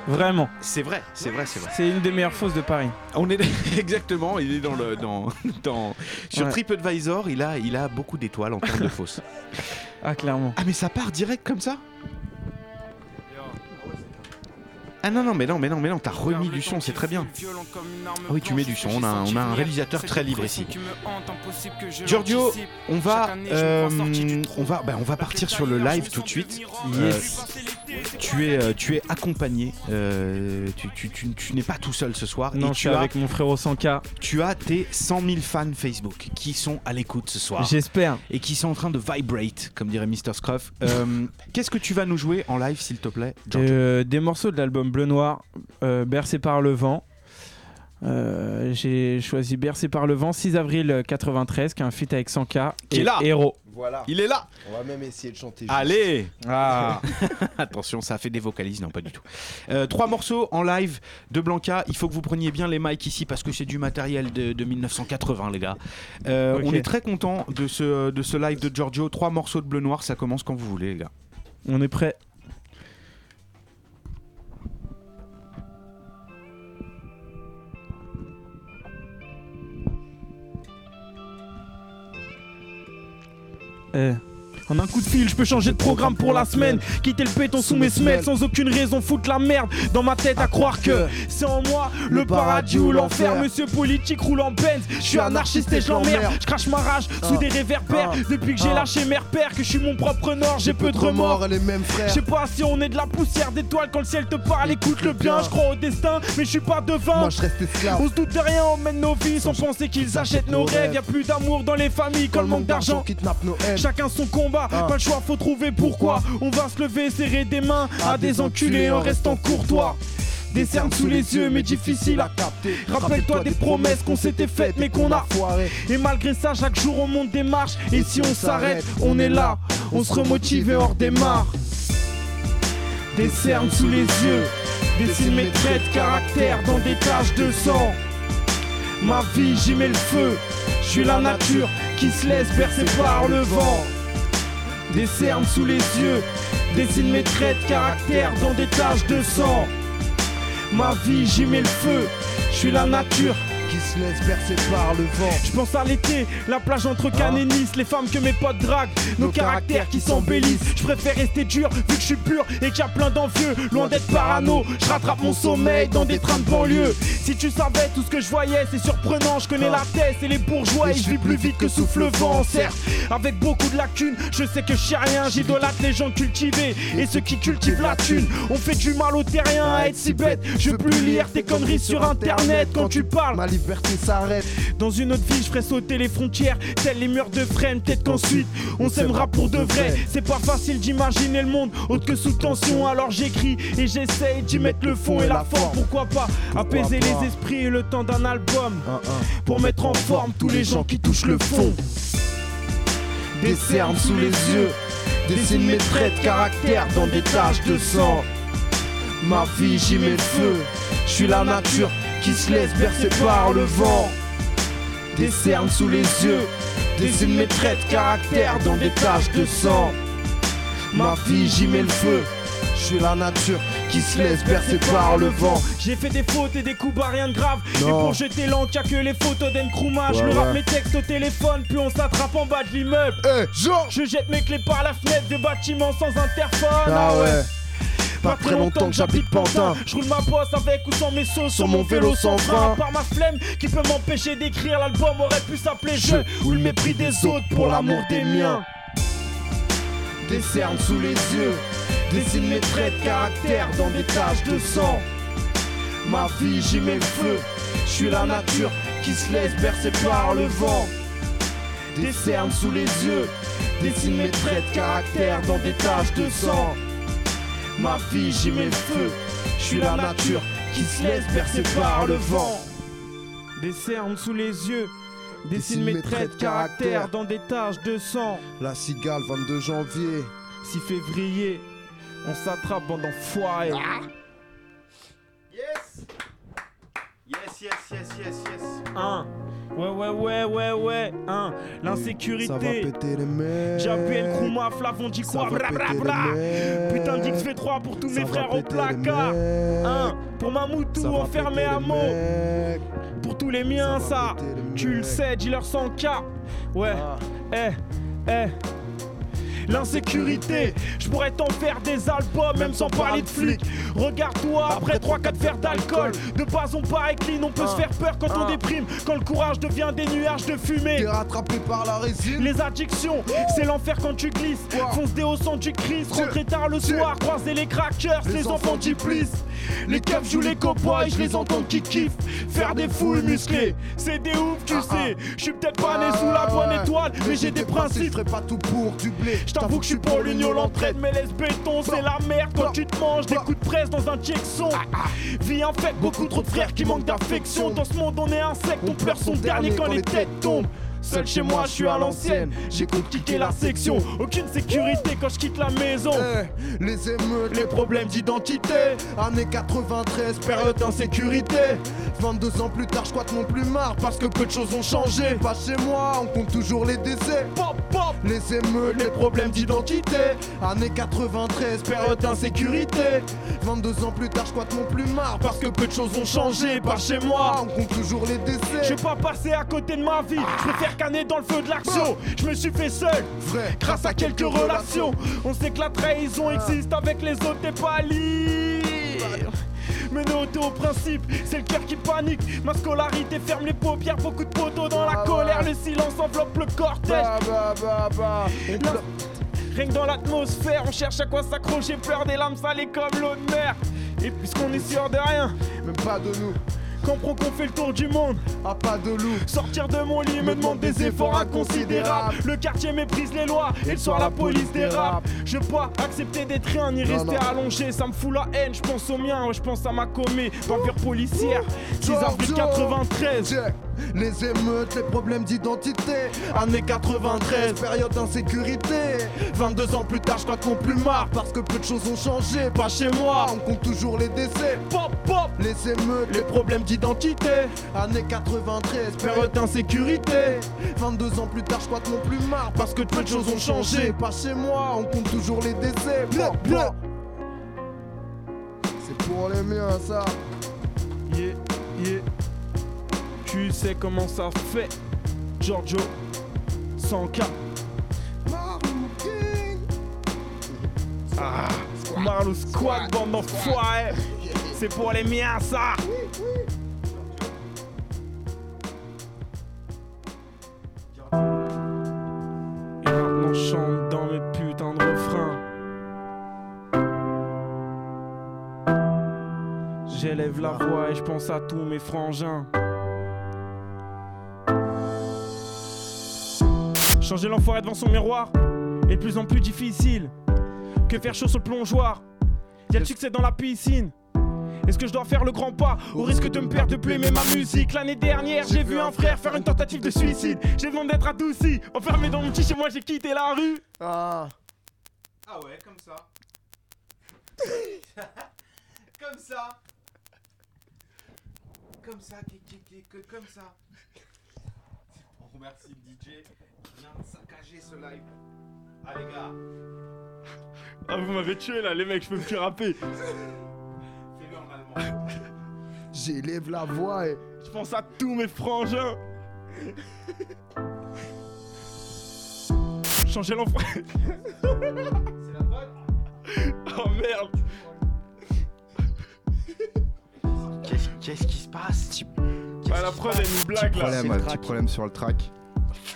Vraiment. c'est vrai, c'est vrai, c'est vrai. C'est une des meilleures fosses de Paris. On est <laughs> exactement, il est dans le dans, dans sur Ouais. TripAdvisor, il a il a beaucoup d'étoiles en termes de fosses. Ah, clairement. Ah mais ça part direct comme ça? Ah non non mais non mais non mais non t'as remis du son c'est très bien. Ah oui tu mets du son on a un, on a un réalisateur très libre ici. Giorgio on va euh, on va bah, on va partir sur le live tout de suite. Yes. Euh, tu es euh, tu es accompagné euh, tu, tu, tu- tu n'es pas tout seul ce soir Non, et je tu suis as avec mon frérot 100K. tu as tes 100 000 fans Facebook qui sont à l'écoute ce soir. J'espère. Et qui sont en train de vibrate, comme dirait Mr. Scruff. Euh, <laughs> Qu'est-ce que tu vas nous jouer en live, s'il te plaît, Giorgio Euh, des morceaux de l'album Bleu Noir, euh, Bercé par le vent. Euh, J'ai choisi Bercé par le vent, 6 avril 93, qui est un feat avec 100K. Qui est là Héros. Voilà. Il est là On va même essayer de chanter. juste. Allez Ah. <laughs> Attention, ça fait des vocalises, non pas du tout. Euh, trois morceaux en live de Blanca. Il faut que vous preniez bien les mics ici parce que c'est du matériel de, de 1980, les gars. Euh. On est très content de ce, de ce live de Giorgio. Trois morceaux de bleu noir, ça commence quand vous voulez, les gars. On est prêt. Eh. En un coup de fil, je peux changer de programme pour la semaine. Quitter le béton sous mes semelles sans aucune raison, foutre la merde dans ma tête à croire que c'est en moi le paradis ou l'enfer. Monsieur politique roule en Benz, je suis anarchiste et je l'emmerde. Je crache ma rage sous des réverbères depuis que j'ai lâché mes repères, que je suis mon propre nord, j'ai peu de remords. les mêmes frères. Je sais pas si on est de la poussière d'étoiles quand le ciel te parle, écoute le bien, je crois au destin, mais je suis pas devin. Moi je reste esclave. On se doute de rien, on mène nos vies sans penser qu'ils achètent nos rêves. Y a plus d'amour dans les familles quand le manque d'argent kidnappe nos. Chacun son combat, Ah. pas le choix, faut trouver pourquoi. On va se lever, serrer des mains à des enculés en restant courtois. Des cernes sous les yeux, mais difficile à capter. Rappelle-toi des promesses qu'on s'était faites, mais qu'on a foiré. Et malgré ça, chaque jour on monte des marches. Et si on s'arrête, on est là, on se remotive et on redémarre. Des cernes sous les yeux, dessine mes traits de caractère dans des taches de sang. Ma vie, j'y mets le feu. Je suis la nature qui se laisse bercer par le vent. Des cernes sous les yeux, dessine mes traits de caractère dans des taches de sang. Ma vie, j'y mets le feu. Je suis la nature qui se laisse bercer par le vent. Je pense à l'été, la plage entre Cannes et Nice, les femmes que mes potes draguent, nos, caractères qui s'embellissent. Je préfère rester dur vu que je suis pur et qu'il y a plein d'envieux. Loin d'être parano, je rattrape mon sommeil dans des trains de banlieue. Si tu savais tout ce que je voyais, c'est surprenant. Je connais la tête et les bourgeois et je vis plus vite que souffle le vent. Certes, avec beaucoup de lacunes, je sais que je sais rien. J'idolâtre les gens cultivés et ceux qui cultivent la thune. On fait du mal aux terriens à être si bête. Je veux plus lire tes conneries sur internet quand tu parles. Ma liberté s'arrête. Dans une autre vie, je ferai sauter les frontières, tels les murs de freine. Peut-être qu'ensuite, on s'aimera pour de vrai. C'est pas facile d'imaginer le monde autre que sous tension. Alors j'écris et j'essaye d'y mettre le fond et la forme. Pourquoi pas apaiser les esprits et le temps d'un album pour mettre en forme tous les gens qui touchent le fond. Des cernes sous les yeux, dessine mes traits de caractère dans des taches de sang. Ma vie, j'y mets le feu. Je suis la nature qui se laisse bercer par le vent. Des cernes sous les yeux, dessine mes traits de caractère dans des taches de sang. Ma vie, j'y mets le feu. Je suis la nature qui se laisse bercer par le vent. J'ai fait des fautes et des coups bas, rien de grave. Et Non. pour jeter l'encre, y'a que les photos d'Enkrumah. Je Ouais, me rappe ouais. mes textes au téléphone, puis on s'attrape en bas de l'immeuble. Je jette mes clés par la fenêtre de bâtiment sans interphone. Ah ouais. Pas très longtemps que j'habite Pantin. Je roule ma bosse avec ou sans mes sauces Sur mon vélo sans frein. Par ma flemme qui peut m'empêcher d'écrire l'album aurait pu s'appeler Je ou le mépris des autres pour l'amour des miens. Des cernes sous les yeux, dessine mes traits de caractère dans des taches de sang. Ma vie, j'y mets le feu. Je suis la nature qui se laisse bercer par le vent. Des cernes sous les yeux, dessine mes traits de caractère dans des taches de sang. Ma vie, j'y mets le feu. Je suis la nature qui se laisse bercer par le vent. Des cernes sous les yeux, dessine mes traits de caractère dans des taches de sang. La cigale, 22 janvier. 6 février, on s'attrape bande d'enfoirés. Yes Yes, yes, yes, yes, yes. Un. Ouais, ouais, ouais, ouais, ouais. Un. Ça va L'insécurité. péter les mecs. J'ai appuyé le Kruma, Flavon mecs. Putain d'X fait 3 pour tous Ça mes frères au placard. Un. Pour Mamoutou enfermé à mecs. Pour tous les miens, Ça les Tu le sais, dis-leur sans cas. Ouais. Ah. Eh, eh. L'insécurité, je pourrais t'en faire des albums, même sans parler de flics. Regarde-toi après 3-4 verres d'alcool. De base, on paraît clean, on peut se faire peur quand on déprime. Quand le courage devient des nuages de fumée. T'es rattrapé par la résine. Les addictions, c'est l'enfer quand tu glisses. Fonce des hauts son du Christ, rentrer tard le soir, croiser les crackers, les, enfants qui plissent. Les keufs jouent les cowboys, je les entends qui kiffent. Faire des fouilles musclées, c'est des ouf, tu sais. Je suis peut-être pas né sous la bonne étoile, mais j'ai des principes. Je pas tout pour du blé. Je t'avoue que je suis pour l'union, l'entraide, mais laisse béton, c'est la merde quand tu te manges des coups de presse dans un Jackson. Vie infecte, beaucoup trop de frères qui manquent d'affection. Dans ce monde, on est insecte, on pleure son dernier quand les têtes tombent. Seul chez moi, je suis à l'ancienne. J'écoute quitter la section. Aucune sécurité quand je quitte la maison. Eh, les émeutes, Les problèmes d'identité. Années 93, période d'insécurité. 22 ans plus tard, je crois que mon plus marre parce que peu de choses ont changé. Pas chez moi, on compte toujours les décès. Pop, pop. Les émeutes, les problèmes d'identité. Années 93, période d'insécurité. 22 ans plus tard, je crois que mon plus marre parce que peu de choses ont changé. Pas chez moi, on compte toujours les décès. Je vais pas passer à côté de ma vie. Je préfère canner dans le feu de l'action. Je me suis fait seul. Vrai, grâce à quelques relations. On sait que la trahison existe avec les autres, t'es pas libre. Mais noté au principe, c'est le cœur qui panique. Ma scolarité ferme les paupières, beaucoup de poteaux dans la Ah colère. ouais. Le silence enveloppe le cortège. Bah, bah, bah, bah. Rien que dans l'atmosphère, on cherche à quoi s'accrocher, peur des lames salées comme l'eau de mer. Et puisqu'on est sûr de rien, Même pas de nous. Comprends qu'on fait le tour du monde. Ah, pas de loup. Sortir de mon lit me demande des efforts inconsidérables. Le quartier méprise les lois et le soir la police dérape. Je peux pas accepter d'être rien ni rester allongé. Ça me fout la haine, je pense au mien, ouais, je pense à ma commet. Bavure policière, 6 avril Giorgio. 93. Les émeutes, les problèmes d'identité. Années 93, période d'insécurité. 22 ans plus tard, je crois qu'on plus marre parce que peu de choses ont changé. Pas chez moi, on compte toujours les décès. Pop, pop, Les émeutes, les problèmes d'identité. Années 93, période d'insécurité. 22 ans plus tard, je crois qu'on plus marre parce que peu de choses ont changé. Pas chez moi, on compte toujours les décès. Bon, bon. C'est pour les miens, ça. Yeah, yeah. Tu sais comment ça fait, Giorgio. 100K. Ah, Marlou Squad, bande d'enfoirés. C'est pour les miens, ça. Et je chante dans mes putains de refrains. J'élève la voix et je pense à tous mes frangins. Changer l'enfoiré devant son miroir est de plus en plus difficile que faire chaud sur le plongeoir. Y'a le succès dans la piscine. Est-ce que je dois faire le grand pas au risque de me perdre de plus aimer ma musique? L'année dernière, j'ai vu un frère faire une tentative de suicide. J'ai besoin d'être adouci. Enfermé dans mon petit chez moi, j'ai quitté la rue. Ah. Ah ouais, comme ça. <laughs> comme ça. Comme ça, comme ça. Remercie le DJ qui vient de saccager ce live. Ah les gars. Ah, vous m'avez tué là, les mecs, je peux plus rapper. J'élève la voix et. Je pense à tous mes frangins. Changer l'enfant. Oh merde. Qu'est-ce qu'est-ce qui se passe Ah, la prod, elle nous blague là. Problème, un petit problème sur le track.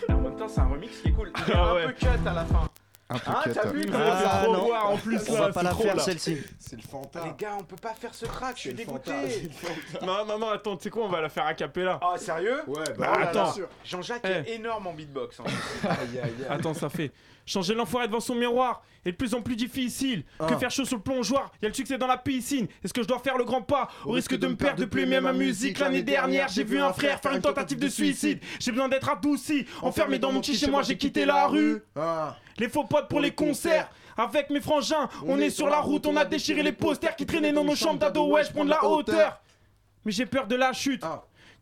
En même temps, c'est un remix qui est cool. Il y a Ah un ouais. peu cut à la fin. Un peu Ah, cut, t'as vu Ah, comment trop non voir en plus On là, va pas la faire celle-ci. C'est le fantôme. Les gars, on peut pas faire ce track, je suis dégoûté. fantasme. Non, non, non, attends, tu sais quoi, on va la faire a cappella. Ah, sérieux? Ouais, Bah, bah, attends. Jean-Jacques Eh. est énorme en beatbox. hein. <laughs> Aïe, aïe, aïe. Attends, ça fait. Changer l'enfoiré devant son miroir est de plus en plus difficile. Que Ah. faire chaud sur le plongeoir Y a le succès dans la piscine. Est-ce que je dois faire le grand pas Au risque de me perdre de plus aimer ma musique. L'année dernière, j'ai vu un frère faire une tentative de suicide. J'ai besoin d'être adouci. Enfermé dans mon petit chez moi, j'ai quitté la rue. Ah. Les faux potes pour les concerts. Avec mes frangins, on est sur la route, on a déchiré les posters qui traînaient dans nos chambres d'ado. Ouais, je prends de la hauteur. Mais j'ai peur de la chute.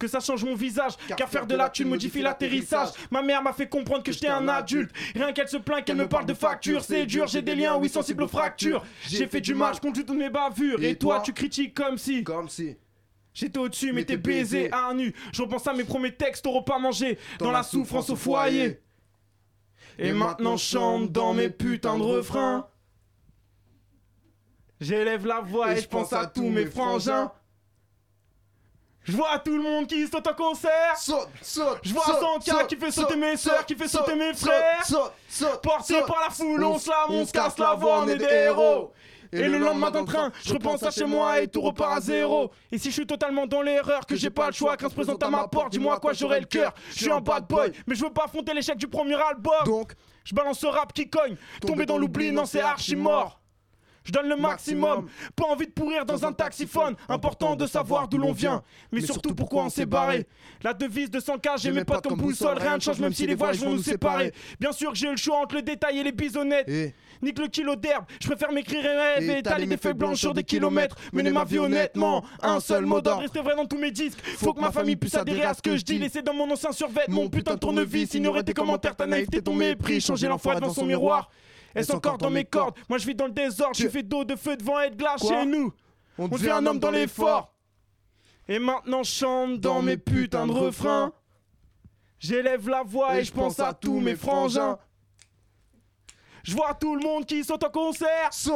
Que ça change mon visage, car, faire de la thune modifie l'atterrissage. Ma mère m'a fait comprendre que j'étais un adulte. Rien qu'elle se plaint, qu'elle me parle de facture, c'est dur. J'ai des liens, oui, sensibles aux fractures. J'ai fait du mal, je compte toutes mes bavures. Et, toi, tu critiques comme si. Comme si. J'étais au-dessus, mais Mais t'es baisé baisé. à nu. Je repense à mes premiers textes au repas mangé, dans, la souffrance au foyer. Et, maintenant, je chante dans mes putains de refrains. J'élève la voix et, je pense à tous mes frangins. Je vois tout le monde qui saute en concert. Saute, saute. Je vois saute, 100K saute, qui fait sauter saute, mes saute, qui fait saute, sauter mes frères. Saute, saute. Porté par la foule, on se on on se casse la voix, on est des héros. Et, le lendemain d'un train, je repense à chez moi et tout repart à zéro. Et si je suis totalement dans l'erreur, que j'ai pas le choix, qu'un se présente à ma porte, dis-moi à quoi j'aurai le cœur. Je suis un bad boy, mais je veux pas affronter l'échec du premier album. Donc, Je balance ce rap qui cogne, tomber dans l'oubli, non c'est archi mort. Je donne le maximum, pas envie de pourrir dans un taxiphone. Important de savoir d'où l'on vient, mais surtout pourquoi on s'est barré. La devise de 100K, j'ai mes potes comme boussole, rien ne change même si les voyages vont nous séparer. Bien sûr que j'ai eu le choix entre le détail et les bisonnettes. Et Nique le kilo d'herbe, je préfère m'écrire un rêve et étaler mes feuilles blanches sur des kilomètres. Mener ma vie honnêtement, un seul mot d'ordre, rester vrai dans tous mes disques. Faut que ma famille puisse adhérer à ce que je dis. Laisser dans mon ancien survêt mon putain de tournevis. Ignorer tes commentaires, ta naïveté, ton mépris. Changer l'enfoiré devant son miroir. Est-ce encore dans mes cordes Moi je vis dans le désordre, je fais d'eau, de feu, de vent et de glace chez nous. On devient un homme dans l'effort. Et maintenant je chante dans mes putains de refrains. J'élève la voix et je pense à tous mes frangins. Je vois tout le monde qui saute en concert. Je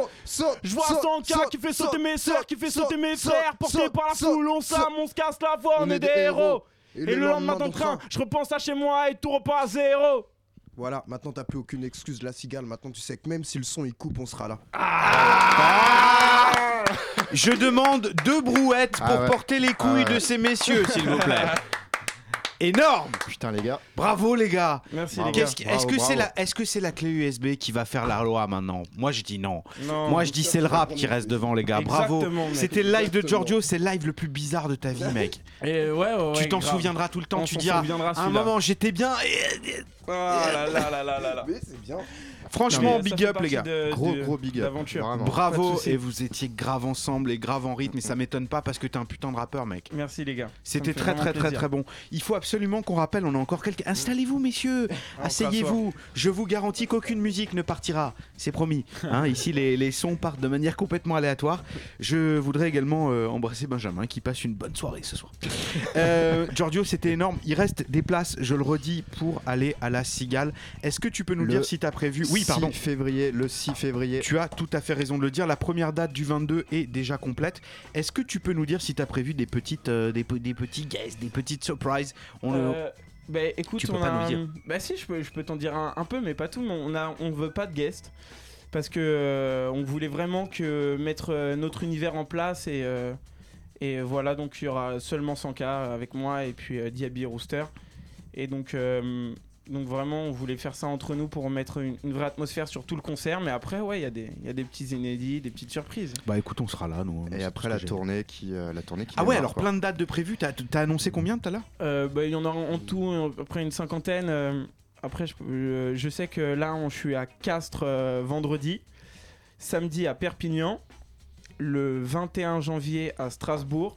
vois saute, 100K saute, qui fait saute, sauter mes sœurs, qui fait sauter mes frères. Porté par la foule, on s'arme, on se casse la voix, on est des héros. Et le lendemain dans le train, je repense à chez moi et tout repart à zéro. Voilà, maintenant t'as plus aucune excuse, la cigale. Maintenant tu sais que même si le son il coupe, on sera là. Je demande deux brouettes Ah pour ouais. porter les couilles Ah ouais. de ces messieurs, s'il vous plaît. <laughs> Énorme Putain, les gars. Bravo les gars Merci Bravo. les gars. Bravo, Est-ce que c'est bravo. la, est-ce que c'est la clé USB qui va faire la loi maintenant? Moi je dis non. Non. Moi je dis c'est le rap qui reste devant les gars. Bravo. Exactement, mec. C'était le live de Exactement. Giorgio, c'est le live le plus bizarre de ta vie mec. <laughs> Et ouais, ouais, ouais, tu t'en grave. souviendras tout le temps, On tu s'en diras souviendra, à un celui-là. moment j'étais bien. et- Ah là là là là là là. Mais c'est bien. Franchement Ça big up les gars. de- Gros, de- gros big up. d'aventure. Vraiment. Bravo et vous étiez grave ensemble et grave en rythme et ça m'étonne pas parce que t'es un putain de rappeur mec. Merci les gars. C'était très très très très bon. Il faut absolument qu'on rappelle, on a encore quelques... Installez-vous messieurs, <laughs> asseyez-vous. Je vous garantis qu'aucune musique ne partira, c'est promis. <laughs> Hein, ici les, les sons partent de manière complètement aléatoire. Je voudrais également euh, embrasser Benjamin qui passe une bonne soirée ce soir. <laughs> Euh, Giorgio, c'était énorme. Il reste des places, je le redis, pour aller à la Cigale. Est-ce que tu peux nous Le dire si tu as prévu... Oui, 6 pardon. février, le 6 février. Tu as tout à fait raison de le dire. La première date du 22 est déjà complète. Est-ce que tu peux nous dire si tu as prévu des petites, euh, des, pe- des petits guests, des petites surprises? On le- Euh, bah écoute, Tu peux on pas a nous dire. Bah si, je peux, je peux t'en dire un, un peu, mais pas tout. Mais on a, on veut pas de guest parce que euh, on voulait vraiment que mettre notre univers en place et euh, et voilà donc il y aura seulement 100K avec moi et puis euh, Diaby Rooster et donc euh, donc vraiment on voulait faire ça entre nous pour mettre une, une vraie atmosphère sur tout le concert. Mais après ouais il y a des il y a des petits inédits, des petites surprises. Bah écoute, on sera là, nous. Et après la tournée qui, euh, la tournée qui. Ah ouais, alors quoi. plein de dates de prévues. T'as as annoncé combien tout à l'heure? Euh, bah, il y en a en tout euh, à peu près une cinquantaine. euh, après, je, euh, je sais que là, on- je suis à Castres euh, vendredi, samedi à Perpignan, le 21 janvier à Strasbourg,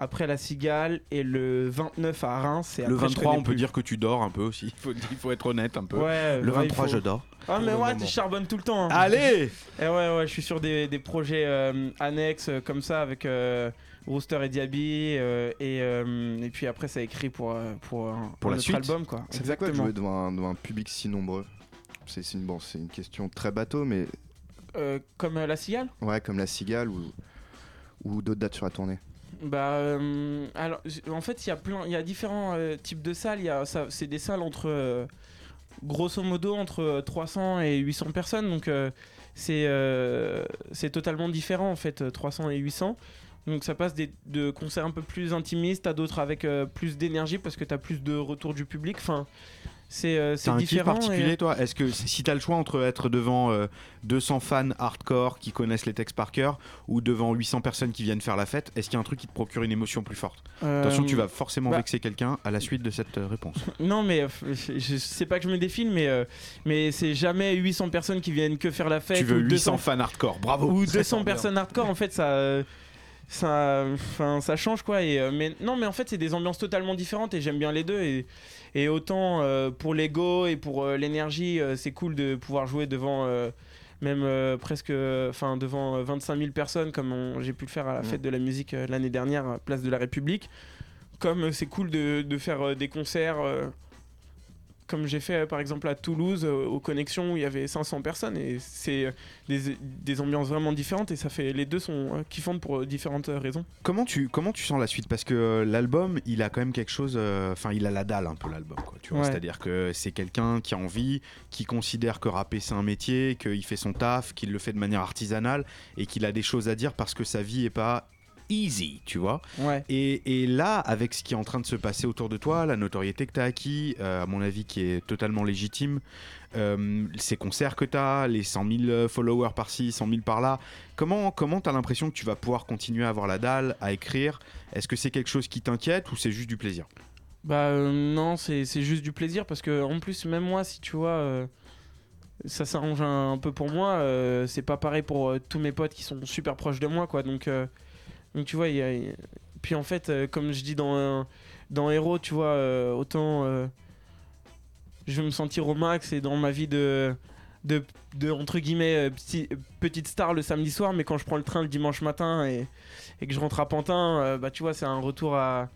après la Cigale et le 29 à Reims. Et Le après, je 23, connais on peut plus. dire que tu dors un peu aussi. Il faut, il faut être honnête un peu. Ouais, le ouais, il 23, faut. je dors. Ah, mais Pour ouais, tu charbonnes tout le temps. hein. Allez <laughs> Et ouais, ouais, je suis sur des, des projets euh, annexes euh, comme ça avec euh, Rooster et Diaby. euh, et, euh, et puis après, ça écrit pour, euh, pour, un- Pour la notre suite album. Quoi. Ça fait quoi de jouer devant un, devant un public si nombreux? C'est c'est une, bon, c'est une question très bateau, mais Euh, comme euh, la Cigale? Ouais, comme la Cigale ou, ou d'autres dates sur la tournée. Bah, euh, alors, en fait, il y a plein, il y a différents euh, types de salles. Il c'est des salles entre, euh, grosso modo, entre euh, 300 et 800 personnes. Donc, euh, c'est, euh, c'est totalement différent en fait, euh, 300 et 800. Donc, ça passe des, de concerts un peu plus intimistes à d'autres avec euh, plus d'énergie parce que tu as plus de retour du public. Enfin, c'est, euh, c'est un kiff particulier, et- toi? Est-ce que si t'as le choix entre être devant euh, 200 fans hardcore qui connaissent les textes par cœur ou devant 800 personnes qui viennent faire la fête, est-ce qu'il y a un truc qui te procure une émotion plus forte? Euh, Attention, tu vas forcément bah- vexer quelqu'un à la suite de cette euh, réponse. <laughs> Non, mais euh, je, sais pas que je me défile, mais, euh, mais c'est jamais 800 personnes qui viennent que faire la fête. tu veux ou 800 200 fans hardcore, bravo Ou Ça 200 sent bien. personnes hardcore, en fait, ça. Ça, enfin, ça change quoi. Et, euh, mais non, mais en fait, c'est des ambiances totalement différentes et j'aime bien les deux. Et, et autant euh, pour l'ego et pour euh, l'énergie, c'est cool de pouvoir jouer devant même presque, enfin, devant euh, 25 000 personnes comme j'ai pu le faire à la fête de la musique l'année dernière, à Place de la République. Comme c'est cool de, de faire des concerts. Comme j'ai fait par exemple à Toulouse euh, aux connexions où il y avait 500 personnes et c'est euh, des, des ambiances vraiment différentes et ça fait les deux sont kiffantes pour euh, différentes euh, raisons. Comment tu, comment tu sens la suite? Parce que l'album, il a quand même quelque chose. Enfin, il a la dalle un peu, l'album. quoi, tu vois. Ouais. C'est-à-dire que c'est quelqu'un qui a envie, qui considère que rapper c'est un métier, qu'il fait son taf, qu'il le fait de manière artisanale et qu'il a des choses à dire parce que sa vie est pas easy, tu vois. Ouais. Et, et là, avec ce qui est en train de se passer autour de toi, la notoriété que tu as acquis, euh, à mon avis, qui est totalement légitime, euh, ces concerts que tu as, les 100 000 followers par-ci, 100 000 par-là, comment comment tu as l'impression que tu vas pouvoir continuer à avoir la dalle, à écrire? Est-ce que c'est quelque chose qui t'inquiète ou c'est juste du plaisir? Bah euh, non, c'est c'est juste du plaisir parce que en plus même moi si tu vois euh, ça s'arrange un, un peu pour moi, euh, c'est pas pareil pour euh, tous mes potes qui sont super proches de moi quoi. Donc euh, donc tu vois il y a- puis en fait euh, comme je dis dans dans Hero, tu vois euh, autant euh, je veux me sentir au max et dans ma vie de de, de, entre guillemets petit- petite star le samedi soir mais quand je prends le train le dimanche matin et, et que je rentre à Pantin bah tu vois c'est un retour à,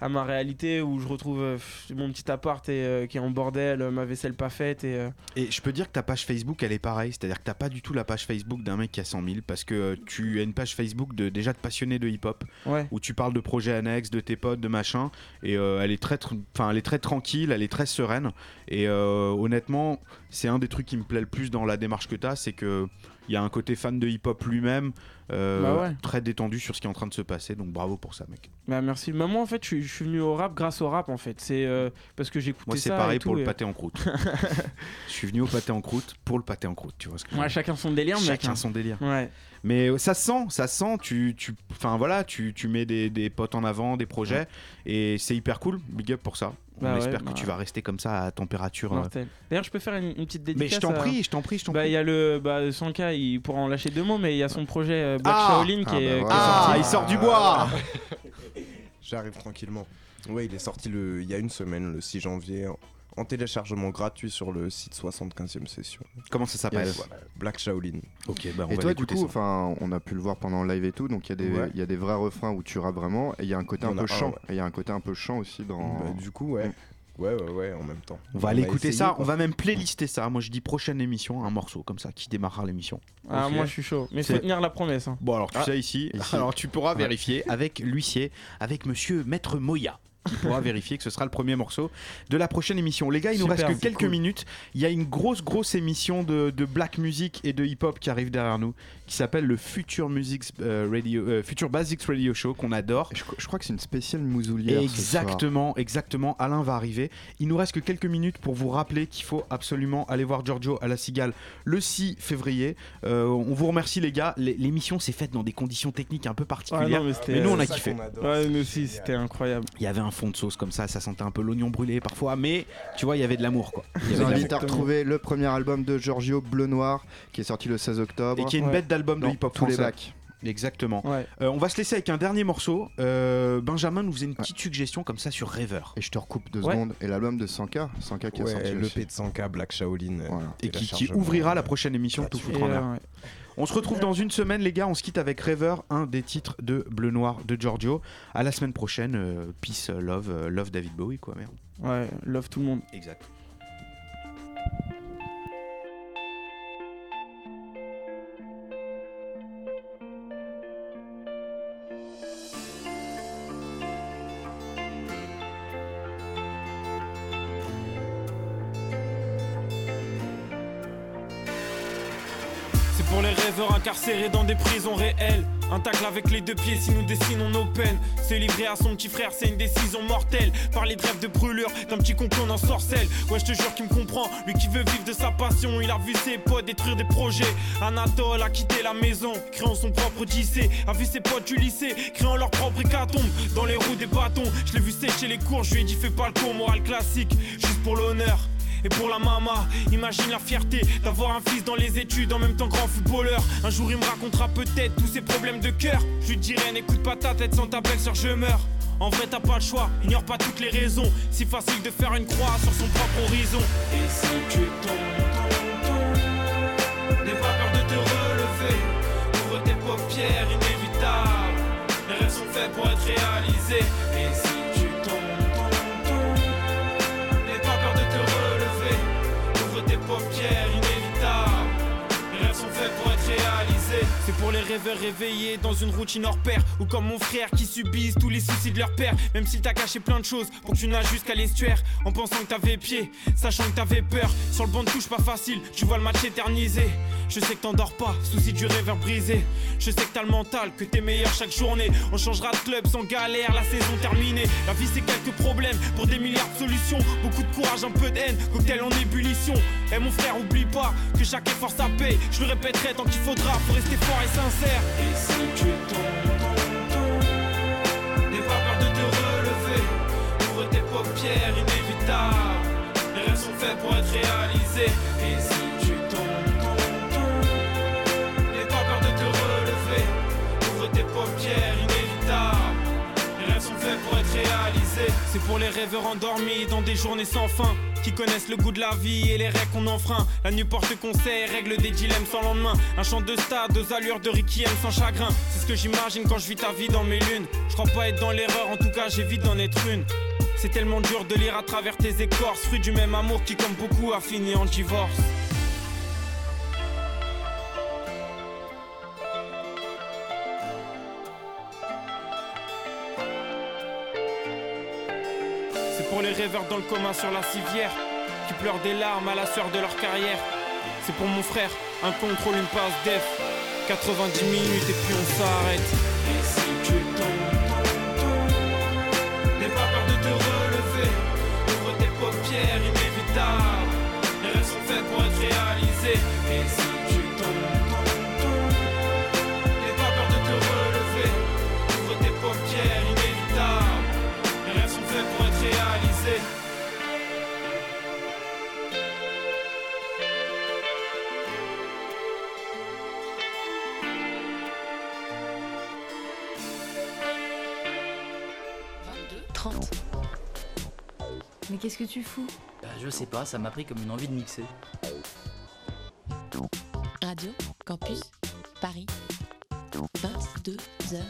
à ma réalité où je retrouve euh, mon petit appart et, euh, qui est en bordel euh, ma vaisselle pas faite et Et je peux dire que ta page Facebook, elle est pareille. C'est-à-dire que t'as pas du tout la page Facebook d'un mec qui a 100 000 parce que tu as une page Facebook de, déjà de passionnés de hip-hop Ouais. où tu parles de projets annexes, de tes potes, de machin. Et elle, est très, elle est très tranquille, elle est très sereine. Et honnêtement, c'est un des trucs qui me plaît le plus dans la démarche que t'as, c'est que il y a un côté fan de hip-hop lui-même, euh, Bah ouais. très détendu sur ce qui est en train de se passer. Donc bravo pour ça, mec. bah merci bah, moi en fait je suis- je suis venu au rap grâce au rap en fait c'est euh, parce que j'écoutais Moi, c'est ça pareil pour le pâté en croûte. <laughs> je suis venu au pâté en croûte pour le pâté en croûte, tu vois ce que Ouais, chacun son délire, mec, Chacun hein. son délire. Ouais. Mais euh, ça se sent, ça se sent. Tu, tu, enfin voilà, tu, tu mets des, des potes en avant, des projets, et c'est hyper cool. Big up pour ça. On Bah ouais, espère bah que tu vas rester comme ça à température. euh. D'ailleurs, je peux faire une, une petite dédicace. Mais je t'en à- prie, je t'en prie, je t'en Bah, prie. il y a le. Bah, Sanka, il pourra en lâcher deux mots, mais il y a son projet euh, Black Ah Shaolin qui Ah, est, bah qui est voilà. sorti. Ah, il sort du bois <laughs> J'arrive tranquillement. Oui, il est sorti le, il y a une semaine, le 6 janvier, en, en téléchargement gratuit sur le site 75e session. Comment ça s'appelle Voilà, Black Shaolin. Ok, bah et toi, du coup, enfin, on a pu le voir pendant le live et tout, donc il y, a des- Ouais. il y a des vrais refrains où tu rappes vraiment, et il y a un côté un a peu un, chant. ouais. Et il y a un côté un peu chant aussi dans. Bah, du coup, ouais. Ouais, ouais, ouais, en même temps. On va aller a écouter ça, quoi. on va même playlister ça. Moi je dis prochaine émission, un morceau comme ça qui démarrera l'émission. Ah, moi, je suis chaud. Mais faut C'est- tenir la promesse. hein. Bon alors tu Ah. sais ici, Ici. alors tu pourras Ouais. vérifier avec l'huissier, avec monsieur Maître Moya. Qui pourra <laughs> vérifier que ce sera le premier morceau de la prochaine émission. Les gars, il nous Super, reste que quelques cool. minutes. Il y a une grosse, grosse émission de, de black music et de hip-hop qui arrive derrière nous, qui s'appelle le Future Music euh, Radio, euh, Future Basics Radio Show qu'on adore. Je, crois que c'est une spéciale mousoulière. ce soir. Exactement, exactement. Alain va arriver. Il nous reste que quelques minutes pour vous rappeler qu'il faut absolument aller voir Giorgio à la Cigale le 6 février. Euh, on vous remercie les gars. L'émission s'est faite dans des conditions techniques un peu particulières. non, mais nous on a kiffé. Ouais, nous aussi, c'était incroyable. Il y avait un fond de sauce comme ça, ça sentait un peu l'oignon brûlé parfois, mais tu vois, il y avait de l'amour quoi. Je vous invite à retrouver le premier album de Giorgio Bleu Noir qui est sorti le 16 octobre. Et qui est une bête d'album de hip-hop tous les bacs. Exactement. Euh, on va se laisser avec un dernier morceau. Euh, Benjamin nous faisait une petite suggestion comme ça sur Rêveur. Et je te recoupe deux Ouais. secondes. Et l'album de 100K, 100K qui est sorti. le. P de 100K, Black Shaolin. euh, Et qui, qui ouvrira la prochaine émission de Tout foutre en l'air. On se retrouve dans une semaine, les gars. On se quitte avec Rêveur, un des titres de Bleu Noir de Giorgio. À la semaine prochaine. euh, peace, love, euh, love David Bowie, quoi, merde. Ouais, love tout le monde. Exact. Les rêveurs incarcérés dans des prisons réelles. Un tacle avec les deux pieds si nous dessinons nos peines. Se livrer à son petit frère, c'est une décision mortelle. Parler de rêve de brûlure, d'un petit con qu'on en sorcelle. Ouais, je te jure qu'il me comprend. Lui qui veut vivre de sa passion, il a vu ses potes détruire des projets. Anatole a quitté la maison, créant son propre lycée. A vu ses potes du lycée, créant leur propre hécatombe. Dans les roues des bâtons, je l'ai vu sécher les cours. Je lui ai dit, fais pas le con, moral classique, juste pour l'honneur. Et pour la mama, imagine la fierté d'avoir un fils dans les études en même temps grand footballeur. Un jour il me racontera peut-être tous ses problèmes de cœur. Je lui dirai n'écoute pas ta tête sans ta belle-sœur, je meurs. En vrai t'as pas le choix, ignore pas toutes les raisons. Si facile de faire une croix sur son propre horizon. Et si tu tombes, tombes, n'aie pas peur de te relever. Ouvre tes paupières, inévitable. Les rêves sont faits pour être réalisés. Pour les rêveurs réveillés dans une routine hors pair. Ou comme mon frère qui subissent tous les soucis de leur père. Même s'il t'a caché plein de choses pour que tu nages jusqu'à l'estuaire. En pensant que t'avais pied, sachant que t'avais peur. Sur le banc de touche, pas facile, tu vois le match éternisé. Je sais que t'endors pas, souci du rêveur brisé. Je sais que t'as le mental, que t'es meilleur chaque journée. On changera de club sans galère, la saison terminée. La vie c'est quelques problèmes pour des milliards de solutions. Beaucoup de courage, un peu de haine, cocktail en ébullition. Et mon frère, oublie pas que chaque effort ça paye. Je le répéterai tant qu'il faudra, faut rester fort et sincère. Et si tu tombes, n'aie pas peur de te relever. Ouvre tes paupières, inévitable. Les rêves sont faits pour être réalisés. Pour les rêveurs endormis dans des journées sans fin. Qui connaissent le goût de la vie et les règles qu'on enfreint. La nuit porte conseil, règle des dilemmes sans lendemain. Un chant de stade, deux allures de Requiem sans chagrin. C'est ce que j'imagine quand je vis ta vie dans mes lunes. Je crois pas être dans l'erreur, en tout cas j'évite d'en être une. C'est tellement dur de lire à travers tes écorces, fruit du même amour qui, comme beaucoup, a fini en divorce. Les rêveurs dans le coma sur la civière. Qui pleurent des larmes à la sueur de leur carrière. C'est pour mon frère, un contrôle, une passe def. 90 minutes et puis on s'arrête. Et si tu N'aie pas peur de te relever. Ouvre tes paupières, qu'est-ce que tu fous Bah, je sais pas, ça m'a pris comme une envie de mixer. Radio Campus Paris. 22h.